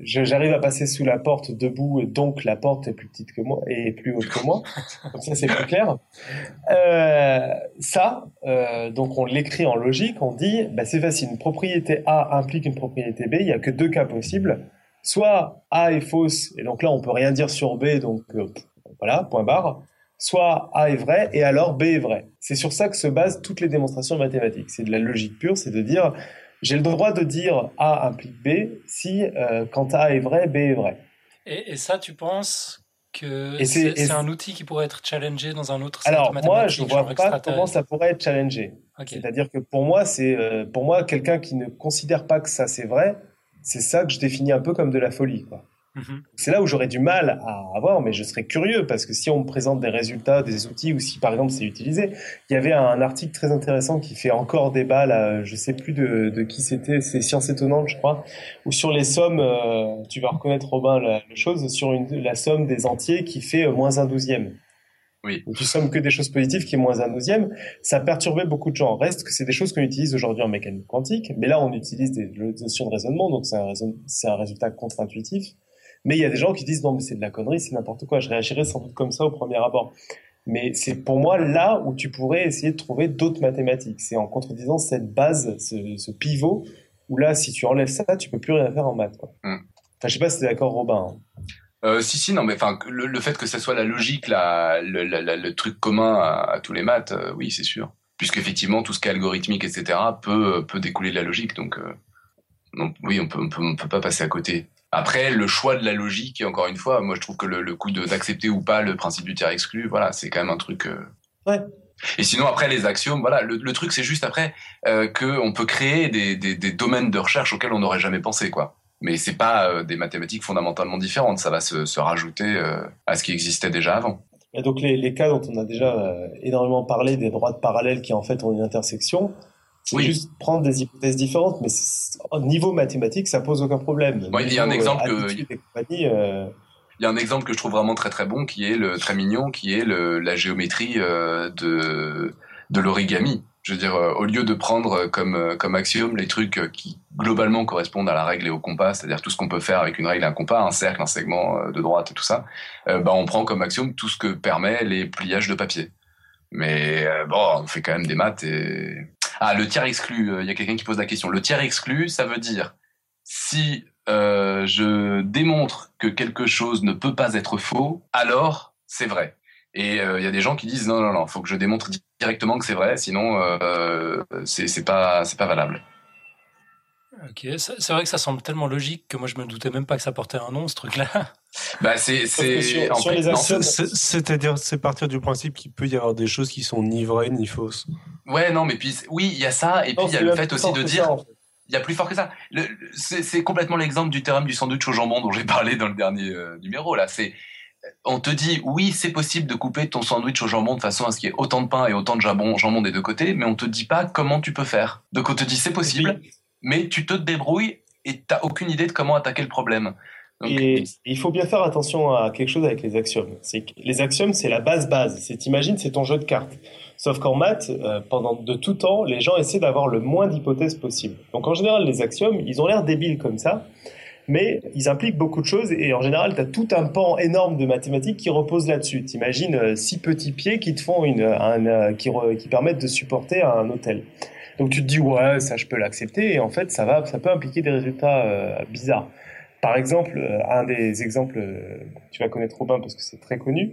[SPEAKER 3] j'arrive à passer sous la porte debout, donc la porte est plus petite que moi et plus haute que moi. Comme ça, c'est plus clair. Euh, ça, euh, donc on l'écrit en logique, on dit, bah, c'est facile. Une propriété A implique une propriété B. Il y a que deux cas possibles. Soit A est fausse, et donc là on peut rien dire sur B, donc euh, voilà, point barre. Soit A est vrai, et alors B est vrai. C'est sur ça que se basent toutes les démonstrations mathématiques. C'est de la logique pure, c'est de dire j'ai le droit de dire A implique B si euh, quand A est vrai, B est vrai.
[SPEAKER 1] Et, et ça, tu penses que
[SPEAKER 3] c'est-
[SPEAKER 1] un outil qui pourrait être challengé dans un autre
[SPEAKER 3] Alors moi, je vois
[SPEAKER 1] genre
[SPEAKER 3] pas comment ça pourrait être challengé. C'est-à-dire que pour moi, c'est euh, pour moi quelqu'un qui ne considère pas que ça c'est vrai, c'est ça que je définis un peu comme de la folie. Quoi.
[SPEAKER 1] Mhm.
[SPEAKER 3] C'est là où j'aurais du mal à avoir, mais je serais curieux parce que si on me présente des résultats, des outils, ou si par exemple c'est utilisé, il y avait un article très intéressant qui fait encore débat là, je sais plus de, de qui c'était, c'est Science étonnante, je crois, où sur les sommes, euh, tu vas reconnaître Robin la, la chose, sur une, la somme des entiers qui fait euh, moins un douzième.
[SPEAKER 2] Oui.
[SPEAKER 3] Où tu sommes que des choses positives qui est moins un douzième, ça perturbait beaucoup de gens. Reste que c'est des choses qu'on utilise aujourd'hui en mécanique quantique, mais là on utilise des notions de raisonnement, donc c'est un, raison- un résultat contre-intuitif. Mais il y a des gens qui disent non mais c'est de la connerie, c'est n'importe quoi. Je réagirais sans doute comme ça au premier abord. Mais c'est pour moi là où tu pourrais essayer de trouver d'autres mathématiques. C'est en contredisant cette base, ce, ce pivot, où là si tu enlèves ça, tu peux plus rien faire en maths. Quoi. Enfin je sais pas si t'es d'accord Robin. hein.
[SPEAKER 2] Euh, si si non mais enfin le, le fait que ça soit la logique la, le, la- la- le truc commun à, à tous les maths euh, oui c'est sûr puisqu'effectivement tout ce qui est algorithmique etc peut peut découler de la logique donc euh, donc oui on peut on peut on peut pas passer à côté après le choix de la logique encore une fois moi je trouve que le, le coup d'accepter ou pas le principe du tiers exclu voilà c'est quand même un truc euh,
[SPEAKER 3] Ouais.
[SPEAKER 2] et sinon après les axiomes voilà le, le truc c'est juste après euh, que on peut créer des, des des domaines de recherche auxquels on n'aurait jamais pensé quoi mais c'est pas euh, des mathématiques fondamentalement différentes, ça va se, se rajouter à ce qui existait déjà avant.
[SPEAKER 3] Et donc les, les cas dont on a déjà énormément parlé, des droites parallèles qui en fait ont une intersection, c'est
[SPEAKER 2] Oui.
[SPEAKER 3] juste prendre des hypothèses différentes, mais au niveau mathématique, ça pose aucun problème.
[SPEAKER 2] Ouais, il y a un
[SPEAKER 3] Niveau,
[SPEAKER 2] exemple
[SPEAKER 3] euh,
[SPEAKER 2] que-
[SPEAKER 3] euh,
[SPEAKER 2] Il y a un exemple que je trouve vraiment très très bon, qui est le très mignon, qui est le, la géométrie euh, de de l'origami. Je veux dire, euh, au lieu de prendre comme, comme axiome les trucs qui globalement correspondent à la règle et au compas, c'est-à-dire tout ce qu'on peut faire avec une règle et un compas, un cercle, un segment de droite et tout ça, bah, on prend comme axiome tout ce que permet les pliages de papier. Mais bon, on fait quand même des maths et... Ah, le tiers exclu, il y a quelqu'un qui pose la question. Le tiers exclu, ça veut dire si euh, je démontre que quelque chose ne peut pas être faux, alors c'est vrai. Et il euh, y a des gens qui disent non, non, non, faut que je démontre directement que c'est vrai, sinon euh, c'est pas, pas valable.
[SPEAKER 1] Ok, c'est vrai que ça semble tellement logique que moi je me doutais même pas que ça portait un nom ce truc-là.
[SPEAKER 2] Bah c'est c'est
[SPEAKER 4] c'est-à-dire c'est partir du principe qu'il peut y avoir des choses qui sont ni vraies ni fausses.
[SPEAKER 2] Ouais non mais puis oui il y a ça et puis il y a le fait aussi de dire il y a plus fort que ça. C'est complètement l'exemple du théorème du sandwich au jambon dont j'ai parlé dans le dernier euh, numéro. Là, c'est on te dit oui, c'est possible de couper ton sandwich au jambon de façon à ce qu'il y ait autant de pain et autant de jambon, jambon des deux côtés, mais on te dit pas comment tu peux faire. Donc on te dit c'est possible, mais tu te débrouilles et t'as aucune idée de comment attaquer le problème.
[SPEAKER 3] et il faut bien faire attention à quelque chose avec les axiomes. Les axiomes, c'est la base base. C'est t'imagines, c'est ton jeu de cartes. Sauf qu'en maths, euh, pendant de tout temps, les gens essaient d'avoir le moins d'hypothèses possible. Donc en général, les axiomes, ils ont l'air débiles comme ça, mais ils impliquent beaucoup de choses et en général, tu as tout un pan énorme de mathématiques qui repose là-dessus. T'imagines euh, six petits pieds qui te font une, un, euh, qui, qui permettent de supporter un hôtel. Donc tu te dis ouais, ça je peux l'accepter et en fait ça va, ça peut impliquer des résultats bizarres. Par exemple, un des exemples, tu vas connaître Robin parce que c'est très connu,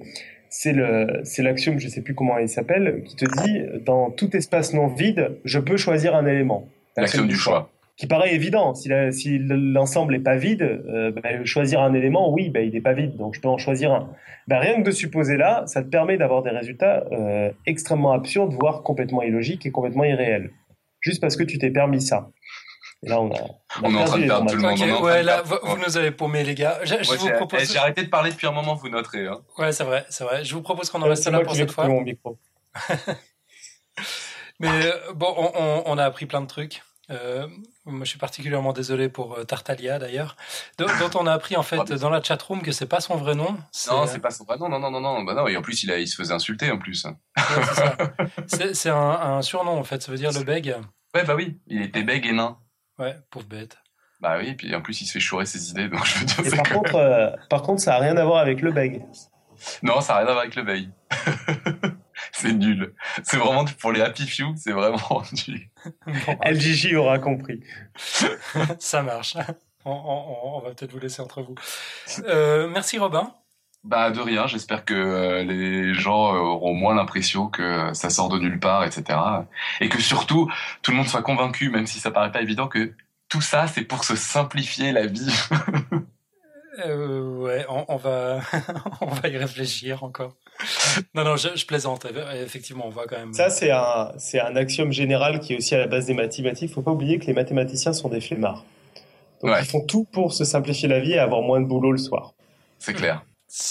[SPEAKER 3] c'est le c'est l'axiome, je sais plus comment il s'appelle, qui te dit dans tout espace non vide, je peux choisir un élément.
[SPEAKER 2] L'axiome du choix.
[SPEAKER 3] Qui paraît évident. Si, si l'ensemble est pas vide, euh, bah, choisir un élément, oui, bah, il n'est pas vide, donc je peux en choisir un. Bah, rien que de supposer là, ça te permet d'avoir des résultats euh, extrêmement absurdes, voire complètement illogiques et complètement irréels. Juste parce que tu t'es permis ça
[SPEAKER 2] là, on, a, on, est en train de perdre tout le monde.
[SPEAKER 1] ouais, là, vous, nous avez paumé, les gars. Je,
[SPEAKER 2] vous propose... Eh, j'ai arrêté de parler depuis un moment, vous noterez. Hein.
[SPEAKER 1] Ouais, c'est vrai, c'est vrai. Je vous propose qu'on en reste là pour cette fois. Mon micro. Mais euh, bon, on, on, a appris plein de trucs. Euh, moi, je suis particulièrement désolé pour euh, Tartalia d'ailleurs, dont, on a appris en fait dans la chatroom que c'est pas son vrai nom.
[SPEAKER 2] Non, c'est pas son vrai nom. Non, non, non, non. Bah non. Et en plus, il, a, il se faisait insulter en plus.
[SPEAKER 1] c'est un, un, surnom en fait. Ça veut dire le beg.
[SPEAKER 2] Ouais, bah oui. Il était beg et nain.
[SPEAKER 1] Ouais, pauvre bête.
[SPEAKER 2] Bah oui, puis en plus il se fait chourer ses idées, donc je veux
[SPEAKER 3] dire. par, contre, euh, par contre, ça n'a rien à voir avec le beg.
[SPEAKER 2] Non, ça n'a rien à voir avec le beg. c'est nul. C'est vraiment pour les happy few, c'est vraiment nul.
[SPEAKER 3] LGJ aura compris.
[SPEAKER 1] ça marche. On, va peut-être vous laisser entre vous. Euh, merci Robin.
[SPEAKER 2] Bah de rien, j'espère que euh, les gens auront moins l'impression que ça sort de nulle part, etc. Et que surtout, tout le monde soit convaincu, même si ça paraît pas évident, que tout ça, c'est pour se simplifier la vie.
[SPEAKER 1] Euh, ouais, on, va, on va y réfléchir encore. Non, non, je, plaisante. Effectivement, on voit quand même.
[SPEAKER 3] Ça, c'est un, c'est un axiome général qui est aussi à la base des mathématiques. Faut pas oublier que les mathématiciens sont des flemmards. Donc, ils font tout pour se simplifier la vie et avoir moins de boulot le soir.
[SPEAKER 2] C'est clair.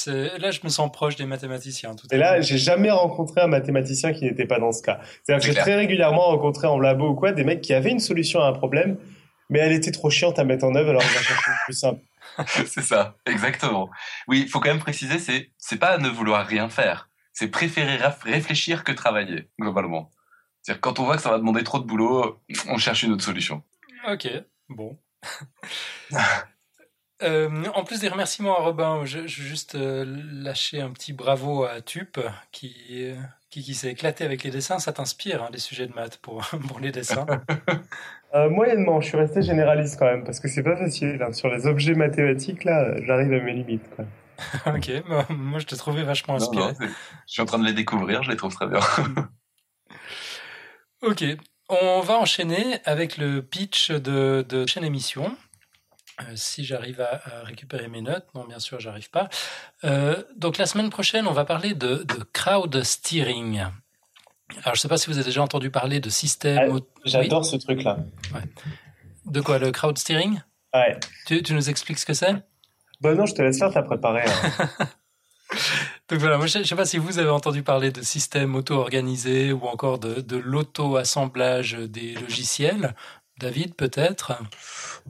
[SPEAKER 1] Là, je me sens proche des mathématiciens.
[SPEAKER 3] Tout et là, j'ai jamais rencontré un mathématicien qui n'était pas dans ce cas. C'est-à-dire que j'ai très régulièrement rencontré en labo ou quoi des mecs qui avaient une solution à un problème, mais elle était trop chiante à mettre en œuvre, alors ils ont cherché plus simple.
[SPEAKER 2] c'est ça, exactement. Oui, il faut quand même préciser, c'est c'est pas ne vouloir rien faire, c'est préférer réfléchir que travailler globalement. C'est-à-dire quand on voit que ça va demander trop de boulot, on cherche une autre solution.
[SPEAKER 1] Ok, bon. Euh, en plus des remerciements à Robin, je, veux juste euh, lâcher un petit bravo à Tup qui, qui, qui s'est éclaté avec les dessins. Ça t'inspire, hein, les sujets de maths pour, pour les dessins
[SPEAKER 3] euh, Moyennement, je suis resté généraliste quand même parce que c'est pas facile. Hein. Sur les objets mathématiques, là, j'arrive à mes limites. Quoi.
[SPEAKER 1] ok, moi je te trouvais vachement inspiré.
[SPEAKER 2] je suis en train de les découvrir, je les trouve très bien.
[SPEAKER 1] ok, on va enchaîner avec le pitch de, de chaîne émission. Euh, si j'arrive à, récupérer mes notes. Non, bien sûr, j'arrive pas. Euh, donc la semaine prochaine, on va parler de, crowd steering. Alors, je ne sais pas si vous avez déjà entendu parler de système.
[SPEAKER 3] Ah, j'adore ce truc-là.
[SPEAKER 1] De quoi, le crowd steering
[SPEAKER 3] Ouais.
[SPEAKER 1] Tu, nous expliques ce que c'est?
[SPEAKER 3] Bah non, je te laisse faire, t'as préparé. Hein.
[SPEAKER 1] Donc voilà, moi je ne sais pas si vous avez entendu parler de système auto-organisé ou encore de, de l'auto-assemblage des logiciels. David, peut-être?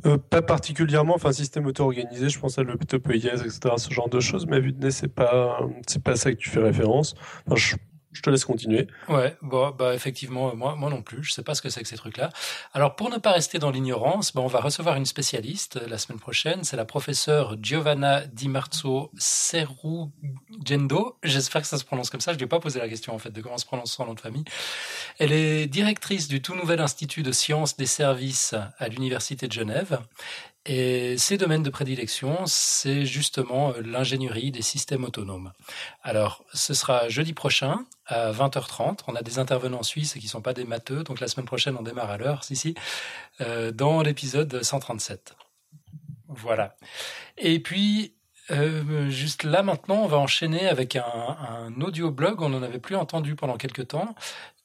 [SPEAKER 4] Euh, Pas particulièrement. Enfin, système auto-organisé, je pense à l'Octopus, etc., ce genre de choses. Mais vu de nez, c'est pas, c'est pas ça que tu fais référence. je je te laisse continuer.
[SPEAKER 1] Ouais, bah effectivement, moi, moi non plus, je sais pas ce que c'est que ces trucs-là. Alors, pour ne pas rester dans l'ignorance, bah, on va recevoir une spécialiste euh, la semaine prochaine. C'est la professeure Giovanna Di Marzo Serugendo. J'espère que ça se prononce comme ça. Je lui ai pas posé la question en fait de comment se prononce son nom de famille. Elle est directrice du tout nouvel institut de sciences des services à l'université de Genève. Et ses domaines de prédilection, c'est justement euh, l'ingénierie des systèmes autonomes. Alors, ce sera jeudi prochain à 20h30. On a des intervenants suisses qui sont pas des matheux, donc la semaine prochaine, on démarre à l'heure, si, si, euh, dans l'épisode 137. Voilà. Et puis, euh, juste là maintenant, on va enchaîner avec un, un audio-blog. On n'en avait plus entendu pendant quelques temps.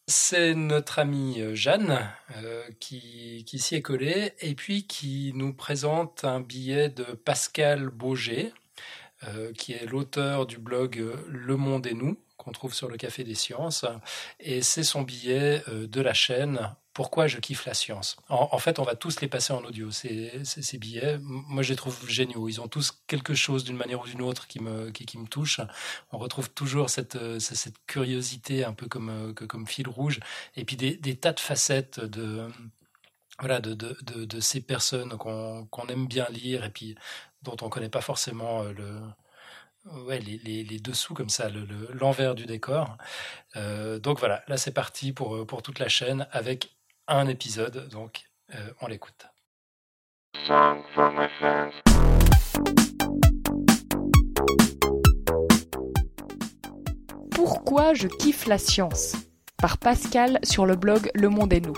[SPEAKER 1] C'est notre amie euh, Jeanne euh, qui, s'y est collée et puis qui nous présente un billet de Pascal Bauger, euh, qui est l'auteur du blog Le Monde et nous, qu'on trouve sur le Café des Sciences. Et c'est son billet de la chaîne pourquoi je kiffe la science. En, fait, on va tous les passer en audio, ces, billets. Moi, je les trouve géniaux. Ils ont tous quelque chose d'une manière ou d'une autre qui me, qui, me touche. On retrouve toujours cette, euh, cette curiosité un peu comme, euh, comme fil rouge. Et puis des, tas de facettes de, voilà, de, de, ces personnes qu'on aime bien lire et puis dont on ne connaît pas forcément euh, le, ouais, les, les, dessous comme ça, l'envers du décor. donc voilà, là c'est parti pour, pour toute la chaîne avec un épisode, donc euh, on l'écoute.
[SPEAKER 5] Pourquoi je kiffe la science? Par Pascal sur le blog Le Monde et nous.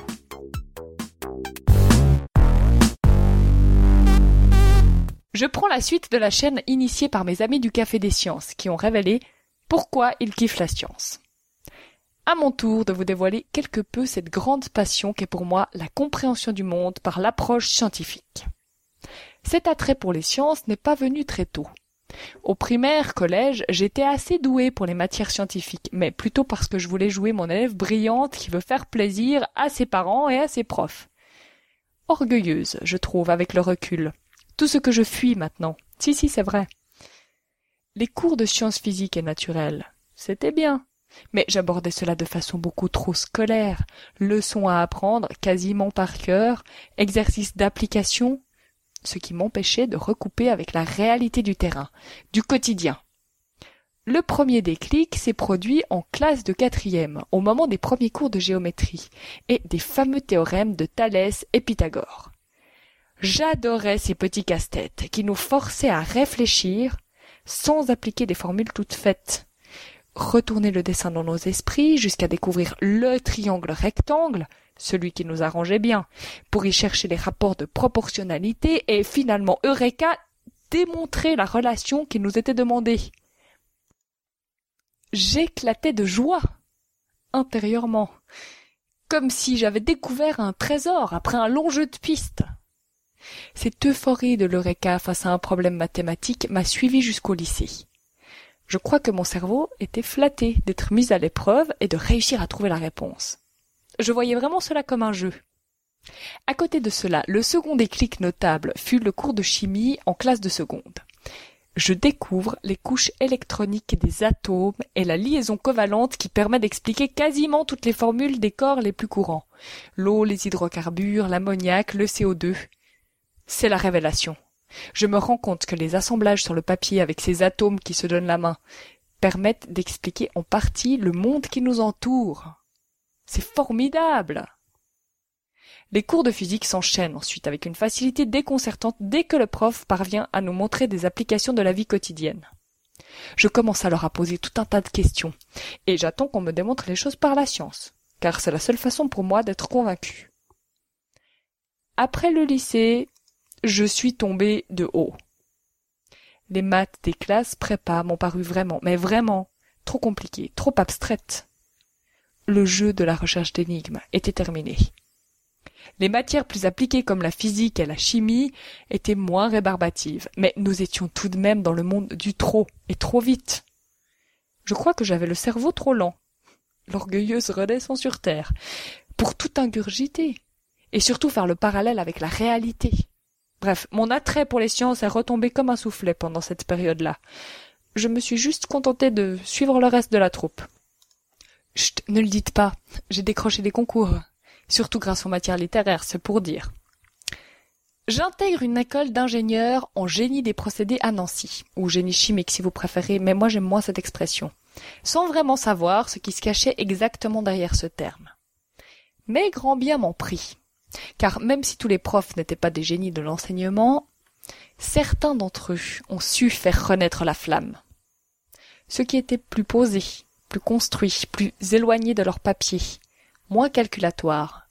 [SPEAKER 5] Je prends la suite de la chaîne initiée par mes amis du Café des Sciences qui ont révélé pourquoi ils kiffent la science à mon tour de vous dévoiler quelque peu cette grande passion qu'est pour moi la compréhension du monde par l'approche scientifique. Cet attrait pour les sciences n'est pas venu très tôt. Au primaire, collège, j'étais assez douée pour les matières scientifiques, mais plutôt parce que je voulais jouer mon élève brillante qui veut faire plaisir à ses parents et à ses profs. Orgueilleuse, je trouve, avec le recul. Tout ce que je fuis maintenant. Si, si, c'est vrai. Les cours de sciences physiques et naturelles, c'était bien. Mais j'abordais cela de façon beaucoup trop scolaire. Leçons à apprendre quasiment par cœur, exercices d'application, ce qui m'empêchait de recouper avec la réalité du terrain, du quotidien. Le premier déclic s'est produit en classe de quatrième, au moment des premiers cours de géométrie et des fameux théorèmes de Thalès et Pythagore. J'adorais ces petits casse-têtes qui nous forçaient à réfléchir sans appliquer des formules toutes faites retourner le dessin dans nos esprits jusqu'à découvrir le triangle rectangle, celui qui nous arrangeait bien, pour y chercher les rapports de proportionnalité et finalement, Eureka, démontrer la relation qui nous était demandée. J'éclatais de joie, intérieurement, comme si j'avais découvert un trésor après un long jeu de piste. Cette euphorie de l'Eureka face à un problème mathématique m'a suivi jusqu'au lycée. Je crois que mon cerveau était flatté d'être mis à l'épreuve et de réussir à trouver la réponse. Je voyais vraiment cela comme un jeu. À côté de cela, le second déclic notable fut le cours de chimie en classe de seconde. Je découvre les couches électroniques des atomes et la liaison covalente qui permet d'expliquer quasiment toutes les formules des corps les plus courants. L'eau, les hydrocarbures, l'ammoniac, le CO2. C'est la révélation. Je me rends compte que les assemblages sur le papier avec ces atomes qui se donnent la main permettent d'expliquer en partie le monde qui nous entoure. C'est formidable. Les cours de physique s'enchaînent ensuite avec une facilité déconcertante dès que le prof parvient à nous montrer des applications de la vie quotidienne. Je commence alors à poser tout un tas de questions, et j'attends qu'on me démontre les choses par la science, car c'est la seule façon pour moi d'être convaincu. Après le lycée, je suis tombé de haut. Les maths des classes prépa m'ont paru vraiment, mais vraiment, trop compliquées, trop abstraites. Le jeu de la recherche d'énigmes était terminé. Les matières plus appliquées comme la physique et la chimie étaient moins rébarbatives, mais nous étions tout de même dans le monde du trop, et trop vite. Je crois que j'avais le cerveau trop lent. L'orgueilleuse redescend sur terre, pour tout ingurgiter, et surtout faire le parallèle avec la réalité. Bref, mon attrait pour les sciences est retombé comme un soufflet pendant cette période-là. Je me suis juste contenté de suivre le reste de la troupe. Chut, ne le dites pas. J'ai décroché des concours. Surtout grâce aux matières littéraires, c'est pour dire. J'intègre une école d'ingénieur en génie des procédés à Nancy, ou génie chimique si vous préférez, mais moi j'aime moins cette expression, sans vraiment savoir ce qui se cachait exactement derrière ce terme. Mais grand bien m'en prie, car même si tous les profs n'étaient pas des génies de l'enseignement, certains d'entre eux ont su faire renaître la flamme. Ceux qui étaient plus posés, plus construits, plus éloignés de leur papier, moins calculatoires,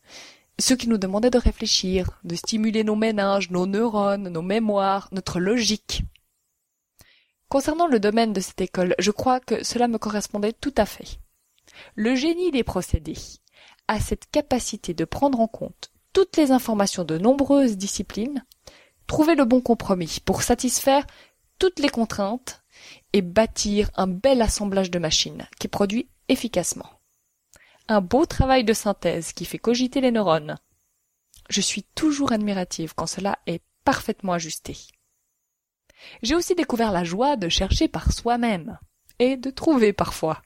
[SPEAKER 5] ceux qui nous demandaient de réfléchir, de stimuler nos méninges, nos neurones, nos mémoires, notre logique. Concernant le domaine de cette école, je crois que cela me correspondait tout à fait. Le génie des procédés a cette capacité de prendre en compte toutes les informations de nombreuses disciplines, trouver le bon compromis pour satisfaire toutes les contraintes et bâtir un bel assemblage de machines qui produit efficacement. Un beau travail de synthèse qui fait cogiter les neurones. Je suis toujours admirative quand cela est parfaitement ajusté. J'ai aussi découvert la joie de chercher par soi-même et de trouver parfois.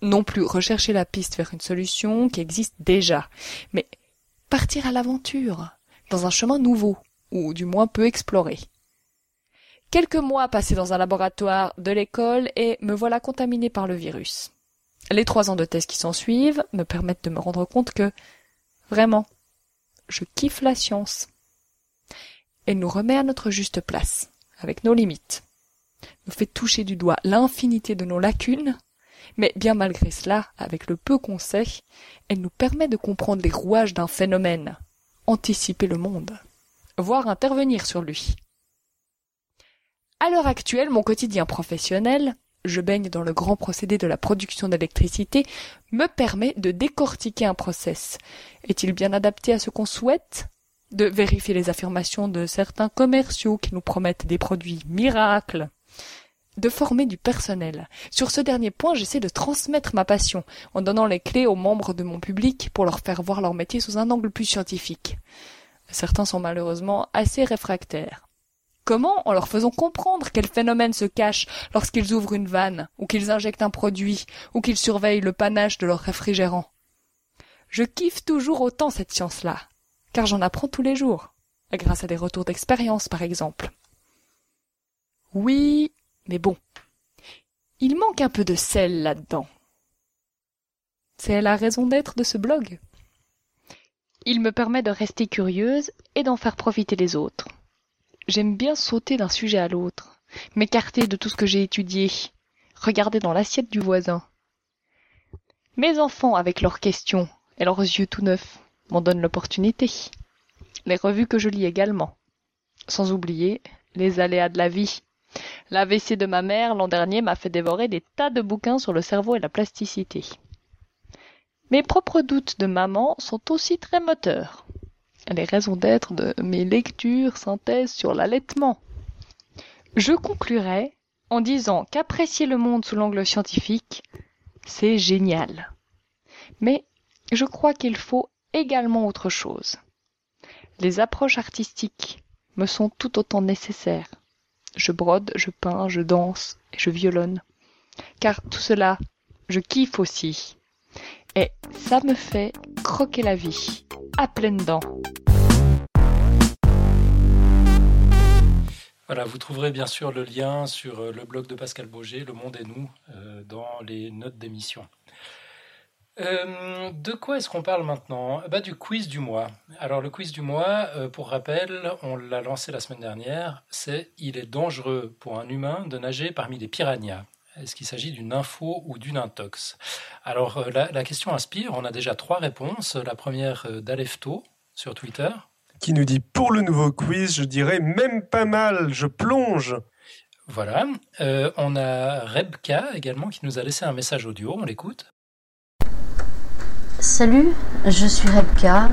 [SPEAKER 5] Non plus rechercher la piste vers une solution qui existe déjà, mais partir à l'aventure, dans un chemin nouveau, ou du moins peu exploré. Quelques mois passés dans un laboratoire de l'école et me voilà contaminé par le virus. Les trois ans de thèse qui s'ensuivent me permettent de me rendre compte que, vraiment, je kiffe la science. Elle nous remet à notre juste place, avec nos limites, nous fait toucher du doigt l'infinité de nos lacunes, mais bien malgré cela, avec le peu qu'on sait, elle nous permet de comprendre les rouages d'un phénomène, anticiper le monde, voire intervenir sur lui. À l'heure actuelle, mon quotidien professionnel, je baigne dans le grand procédé de la production d'électricité, me permet de décortiquer un process. Est-il bien adapté à ce qu'on souhaite? De vérifier les affirmations de certains commerciaux qui nous promettent des produits miracles de former du personnel. Sur ce dernier point, j'essaie de transmettre ma passion en donnant les clés aux membres de mon public pour leur faire voir leur métier sous un angle plus scientifique. Certains sont malheureusement assez réfractaires. Comment En leur faisant comprendre quel phénomène se cache lorsqu'ils ouvrent une vanne, ou qu'ils injectent un produit, ou qu'ils surveillent le panache de leur réfrigérant? Je kiffe toujours autant cette science-là, car j'en apprends tous les jours, grâce à des retours d'expérience par exemple. Oui, mais bon, il manque un peu de sel là-dedans. C'est la raison d'être de ce blog. Il me permet de rester curieuse et d'en faire profiter les autres. J'aime bien sauter d'un sujet à l'autre, m'écarter de tout ce que j'ai étudié, regarder dans l'assiette du voisin. Mes enfants, avec leurs questions et leurs yeux tout neufs, m'en donnent l'opportunité. Les revues que je lis également. Sans oublier les aléas de la vie. L'AVC de ma mère l'an dernier m'a fait dévorer des tas de bouquins sur le cerveau et la plasticité. Mes propres doutes de maman sont aussi très moteurs les raisons d'être de mes lectures, synthèses sur l'allaitement. Je conclurai en disant qu'apprécier le monde sous l'angle scientifique, c'est génial. Mais je crois qu'il faut également autre chose. Les approches artistiques me sont tout autant nécessaires. Je brode, je peins, je danse et je violonne. Car tout cela, je kiffe aussi. Et ça me fait croquer la vie à pleines dents.
[SPEAKER 1] Voilà, vous trouverez bien sûr le lien sur euh, le blog de Pascal Boger, Le Monde et nous, euh, dans les notes d'émission. Euh, de quoi est-ce qu'on parle maintenant? Bah, Du quiz du mois. Alors le quiz du mois, pour rappel, on l'a lancé la semaine dernière, c'est il est dangereux pour un humain de nager parmi les piranhas. Est-ce qu'il s'agit d'une info ou d'une intox? Alors euh, la, question inspire, on a déjà trois réponses. La première euh, d'Alefto sur Twitter.
[SPEAKER 4] Qui nous dit pour le nouveau quiz, je dirais même pas mal, je plonge.
[SPEAKER 1] Voilà. Euh, on a Rebka également qui nous a laissé un message audio, on l'écoute.
[SPEAKER 6] Salut, je suis Rebka.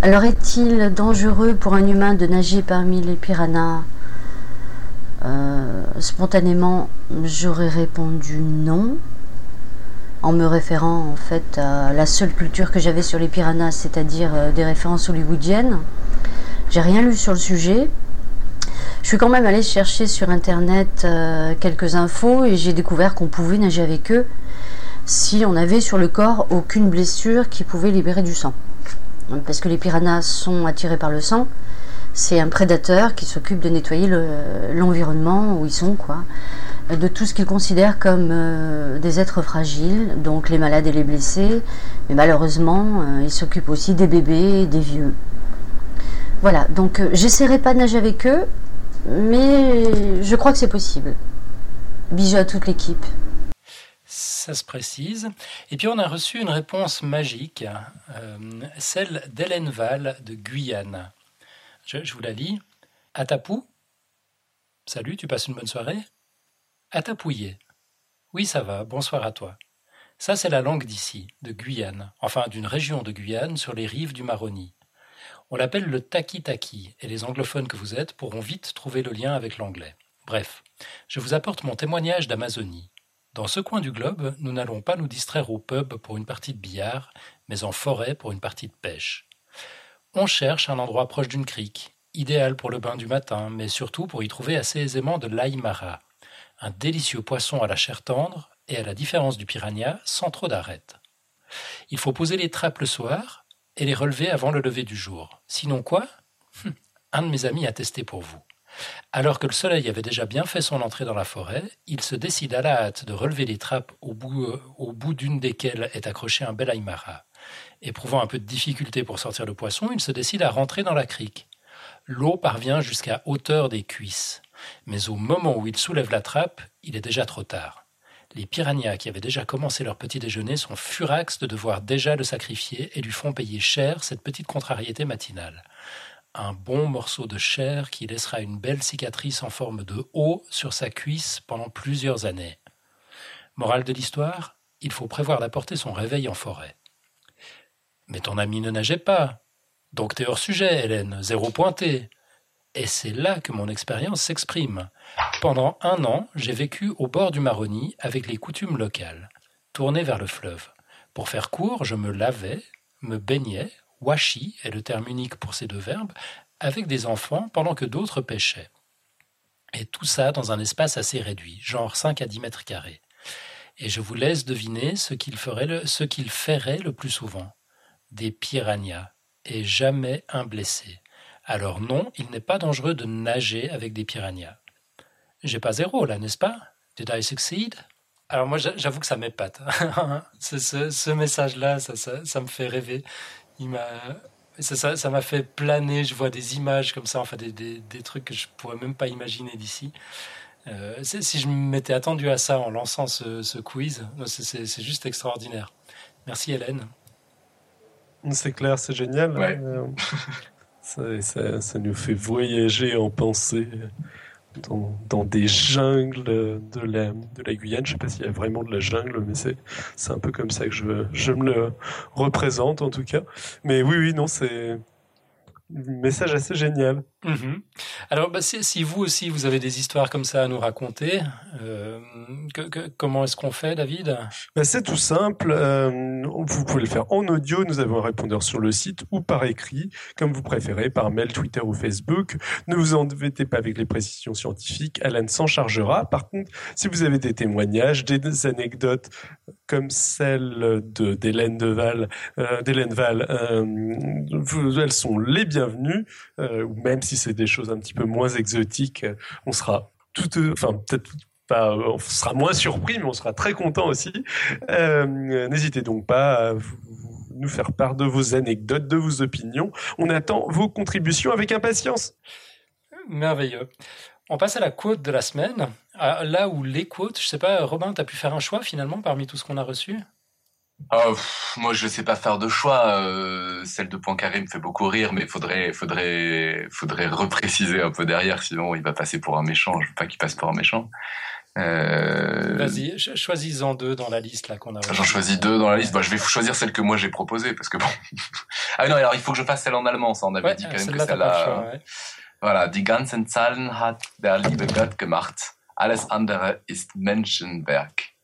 [SPEAKER 6] Alors est-il dangereux pour un humain de nager parmi les piranhas euh, spontanément, j'aurais répondu non, en me référant en fait à la seule culture que j'avais sur les piranhas, c'est-à-dire euh, des références hollywoodiennes. J'ai rien lu sur le sujet. Je suis quand même allée chercher sur internet euh, quelques infos et j'ai découvert qu'on pouvait nager avec eux. Si on avait sur le corps aucune blessure qui pouvait libérer du sang. Parce que les piranhas sont attirés par le sang. C'est un prédateur qui s'occupe de nettoyer l'environnement où ils sont, quoi. De tout ce qu'ils considèrent comme euh, des êtres fragiles, donc les malades et les blessés. Mais malheureusement, euh, ils s'occupent aussi des bébés et des vieux. Voilà, donc euh, j'essaierai pas de nager avec eux, mais je crois que c'est possible. Bisous à toute l'équipe.
[SPEAKER 1] Ça se précise. Et puis on a reçu une réponse magique, euh, celle d'Hélène Val de Guyane. Je, vous la lis. Atapou Salut, tu passes une bonne soirée Atapouillé. Oui, ça va, bonsoir à toi. Ça, c'est la langue d'ici, de Guyane, enfin d'une région de Guyane sur les rives du Maroni. On l'appelle le taki-taki, et les anglophones que vous êtes pourront vite trouver le lien avec l'anglais. Bref, je vous apporte mon témoignage d'Amazonie. Dans ce coin du globe, nous n'allons pas nous distraire au pub pour une partie de billard, mais en forêt pour une partie de pêche. On cherche un endroit proche d'une crique, idéal pour le bain du matin, mais surtout pour y trouver assez aisément de l'aïmara, un délicieux poisson à la chair tendre et à la différence du piranha, sans trop d'arêtes. Il faut poser les trappes le soir, et les relever avant le lever du jour. Sinon quoi? Hum, Un de mes amis a testé pour vous. Alors que le soleil avait déjà bien fait son entrée dans la forêt, il se décide à la hâte de relever les trappes au bout, euh, au bout d'une desquelles est accroché un bel aymara. Éprouvant un peu de difficulté pour sortir le poisson, il se décide à rentrer dans la crique. L'eau parvient jusqu'à hauteur des cuisses, mais au moment où il soulève la trappe, il est déjà trop tard. Les piranhas qui avaient déjà commencé leur petit déjeuner sont furax de devoir déjà le sacrifier et lui font payer cher cette petite contrariété matinale. Un bon morceau de chair qui laissera une belle cicatrice en forme de O sur sa cuisse pendant plusieurs années. Morale de l'histoire, il faut prévoir d'apporter son réveil en forêt. Mais ton ami ne nageait pas. Donc t'es hors sujet, Hélène, zéro pointé. Et c'est là que mon expérience s'exprime. Pendant un an, j'ai vécu au bord du Maroni avec les coutumes locales, tourné vers le fleuve. Pour faire court, je me lavais, me baignais, washi est le terme unique pour ces deux verbes, avec des enfants pendant que d'autres pêchaient. Et tout ça dans un espace assez réduit, genre 5 à 10 mètres carrés. Et je vous laisse deviner ce qu'il ferait le, plus souvent. Des piranhas, et jamais un blessé. Alors non, il n'est pas dangereux de nager avec des piranhas. J'ai pas zéro là, n'est-ce pas? Did I succeed? Alors moi, j'avoue que ça m'épate. ce, ce, message-là, ça, me fait rêver. Il m'a, ça, ça, m'a fait planer. Je vois des images comme ça, enfin des, des, des trucs que je pourrais même pas imaginer d'ici. Euh, si je m'étais attendu à ça en lançant ce, ce quiz, c'est juste extraordinaire. Merci Hélène.
[SPEAKER 4] C'est clair, c'est génial. Hein. Euh, ça, ça, nous fait voyager en pensée dans, des jungles de la, de la Guyane. Je ne sais pas s'il y a vraiment de la jungle, mais c'est, c'est un peu comme ça que je, je me le représente en tout cas. Mais oui, oui, non, c'est, message assez génial.
[SPEAKER 1] Mhm. Alors, bah, si, vous aussi, vous avez des histoires comme ça à nous raconter, euh, comment est-ce qu'on fait, David?
[SPEAKER 4] Bah, C'est tout simple. Euh, vous pouvez le faire en audio. Nous avons un répondeur sur le site ou par écrit, comme vous préférez, par mail, Twitter ou Facebook. Ne vous embêtez pas avec les précisions scientifiques. Alan s'en chargera. Par contre, si vous avez des témoignages, des anecdotes comme celle de d'Hélène Val, euh, Val, elles sont les bienvenues. Même si c'est des choses un petit peu moins exotiques, on sera tout, enfin peut-être sera moins surpris, mais on sera très content aussi. N'hésitez donc pas à nous faire part de vos anecdotes, de vos opinions. On attend vos contributions avec impatience.
[SPEAKER 1] Merveilleux. On passe à la quote de la semaine. Ah, là où les quotes, je sais pas, Robin, tu as pu faire un choix finalement parmi tout ce qu'on a reçu?
[SPEAKER 2] Oh, Moi, je sais pas faire de choix. Euh, celle de Poincaré me fait beaucoup rire, mais faudrait, faudrait, faudrait repréciser un peu derrière, sinon il va passer pour un méchant. Je veux pas qu'il passe pour un méchant.
[SPEAKER 1] Euh... Vas-y, choisis-en deux dans la liste là qu'on a.
[SPEAKER 2] J'en choisis deux dans la liste. Bah, je vais choisir celle que moi j'ai proposée parce que bon. ah non, alors il faut que je fasse celle en allemand. Ça, on avait dit quand même que celle-là. Voilà, die ganzen Zahlen hat der liebe Gott gemacht. Alles andere ist Menschenwerk.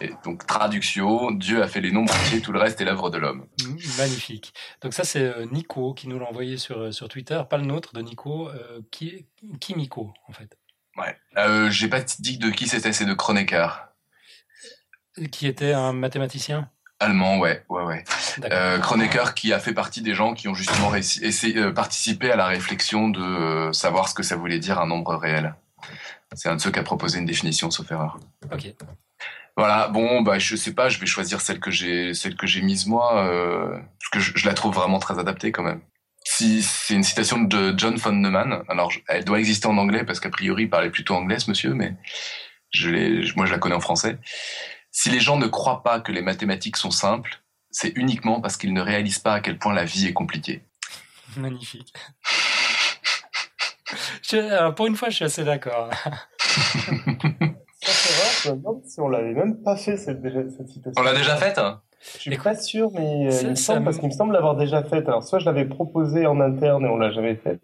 [SPEAKER 2] Et donc traduction, Dieu a fait les nombres entiers, tout le reste est l'œuvre de l'homme.
[SPEAKER 1] Mmh, magnifique. Donc ça c'est euh, Nico qui nous l'a envoyé sur, euh, sur Twitter, pas le nôtre de Nico, euh, qui Kimiko en fait?
[SPEAKER 2] Ouais. Euh, J'ai pas dit de qui c'était, c'est de Kronecker.
[SPEAKER 1] Qui était un mathématicien?
[SPEAKER 2] Allemand, ouais, ouais, ouais. Euh, Kronecker qui a fait partie des gens qui ont justement essayé, participé à la réflexion de savoir ce que ça voulait dire un nombre réel. C'est un de ceux qui a proposé une définition, sauf erreur.
[SPEAKER 1] Ok.
[SPEAKER 2] Voilà, bon, bah, je sais pas, je vais choisir celle que j'ai, celle que j'ai mise moi, euh, parce que je, je, la trouve vraiment très adaptée quand même. Si c'est une citation de John von Neumann, alors elle doit exister en anglais parce qu'a priori il parlait plutôt anglais, ce monsieur, mais je l'ai, moi je la connais en français. Si les gens ne croient pas que les mathématiques sont simples, c'est uniquement parce qu'ils ne réalisent pas à quel point la vie est compliquée.
[SPEAKER 1] Magnifique. je, pour une fois, je suis assez d'accord.
[SPEAKER 3] je me demande si on l'avait même pas fait cette, cette citation.
[SPEAKER 2] On l'a déjà faite? Hein
[SPEAKER 3] Je suis pas sûr, mais euh, il me semble, parce qu'il me semble l'avoir déjà faite. Alors soit je l'avais proposée en interne et on l'a jamais faite.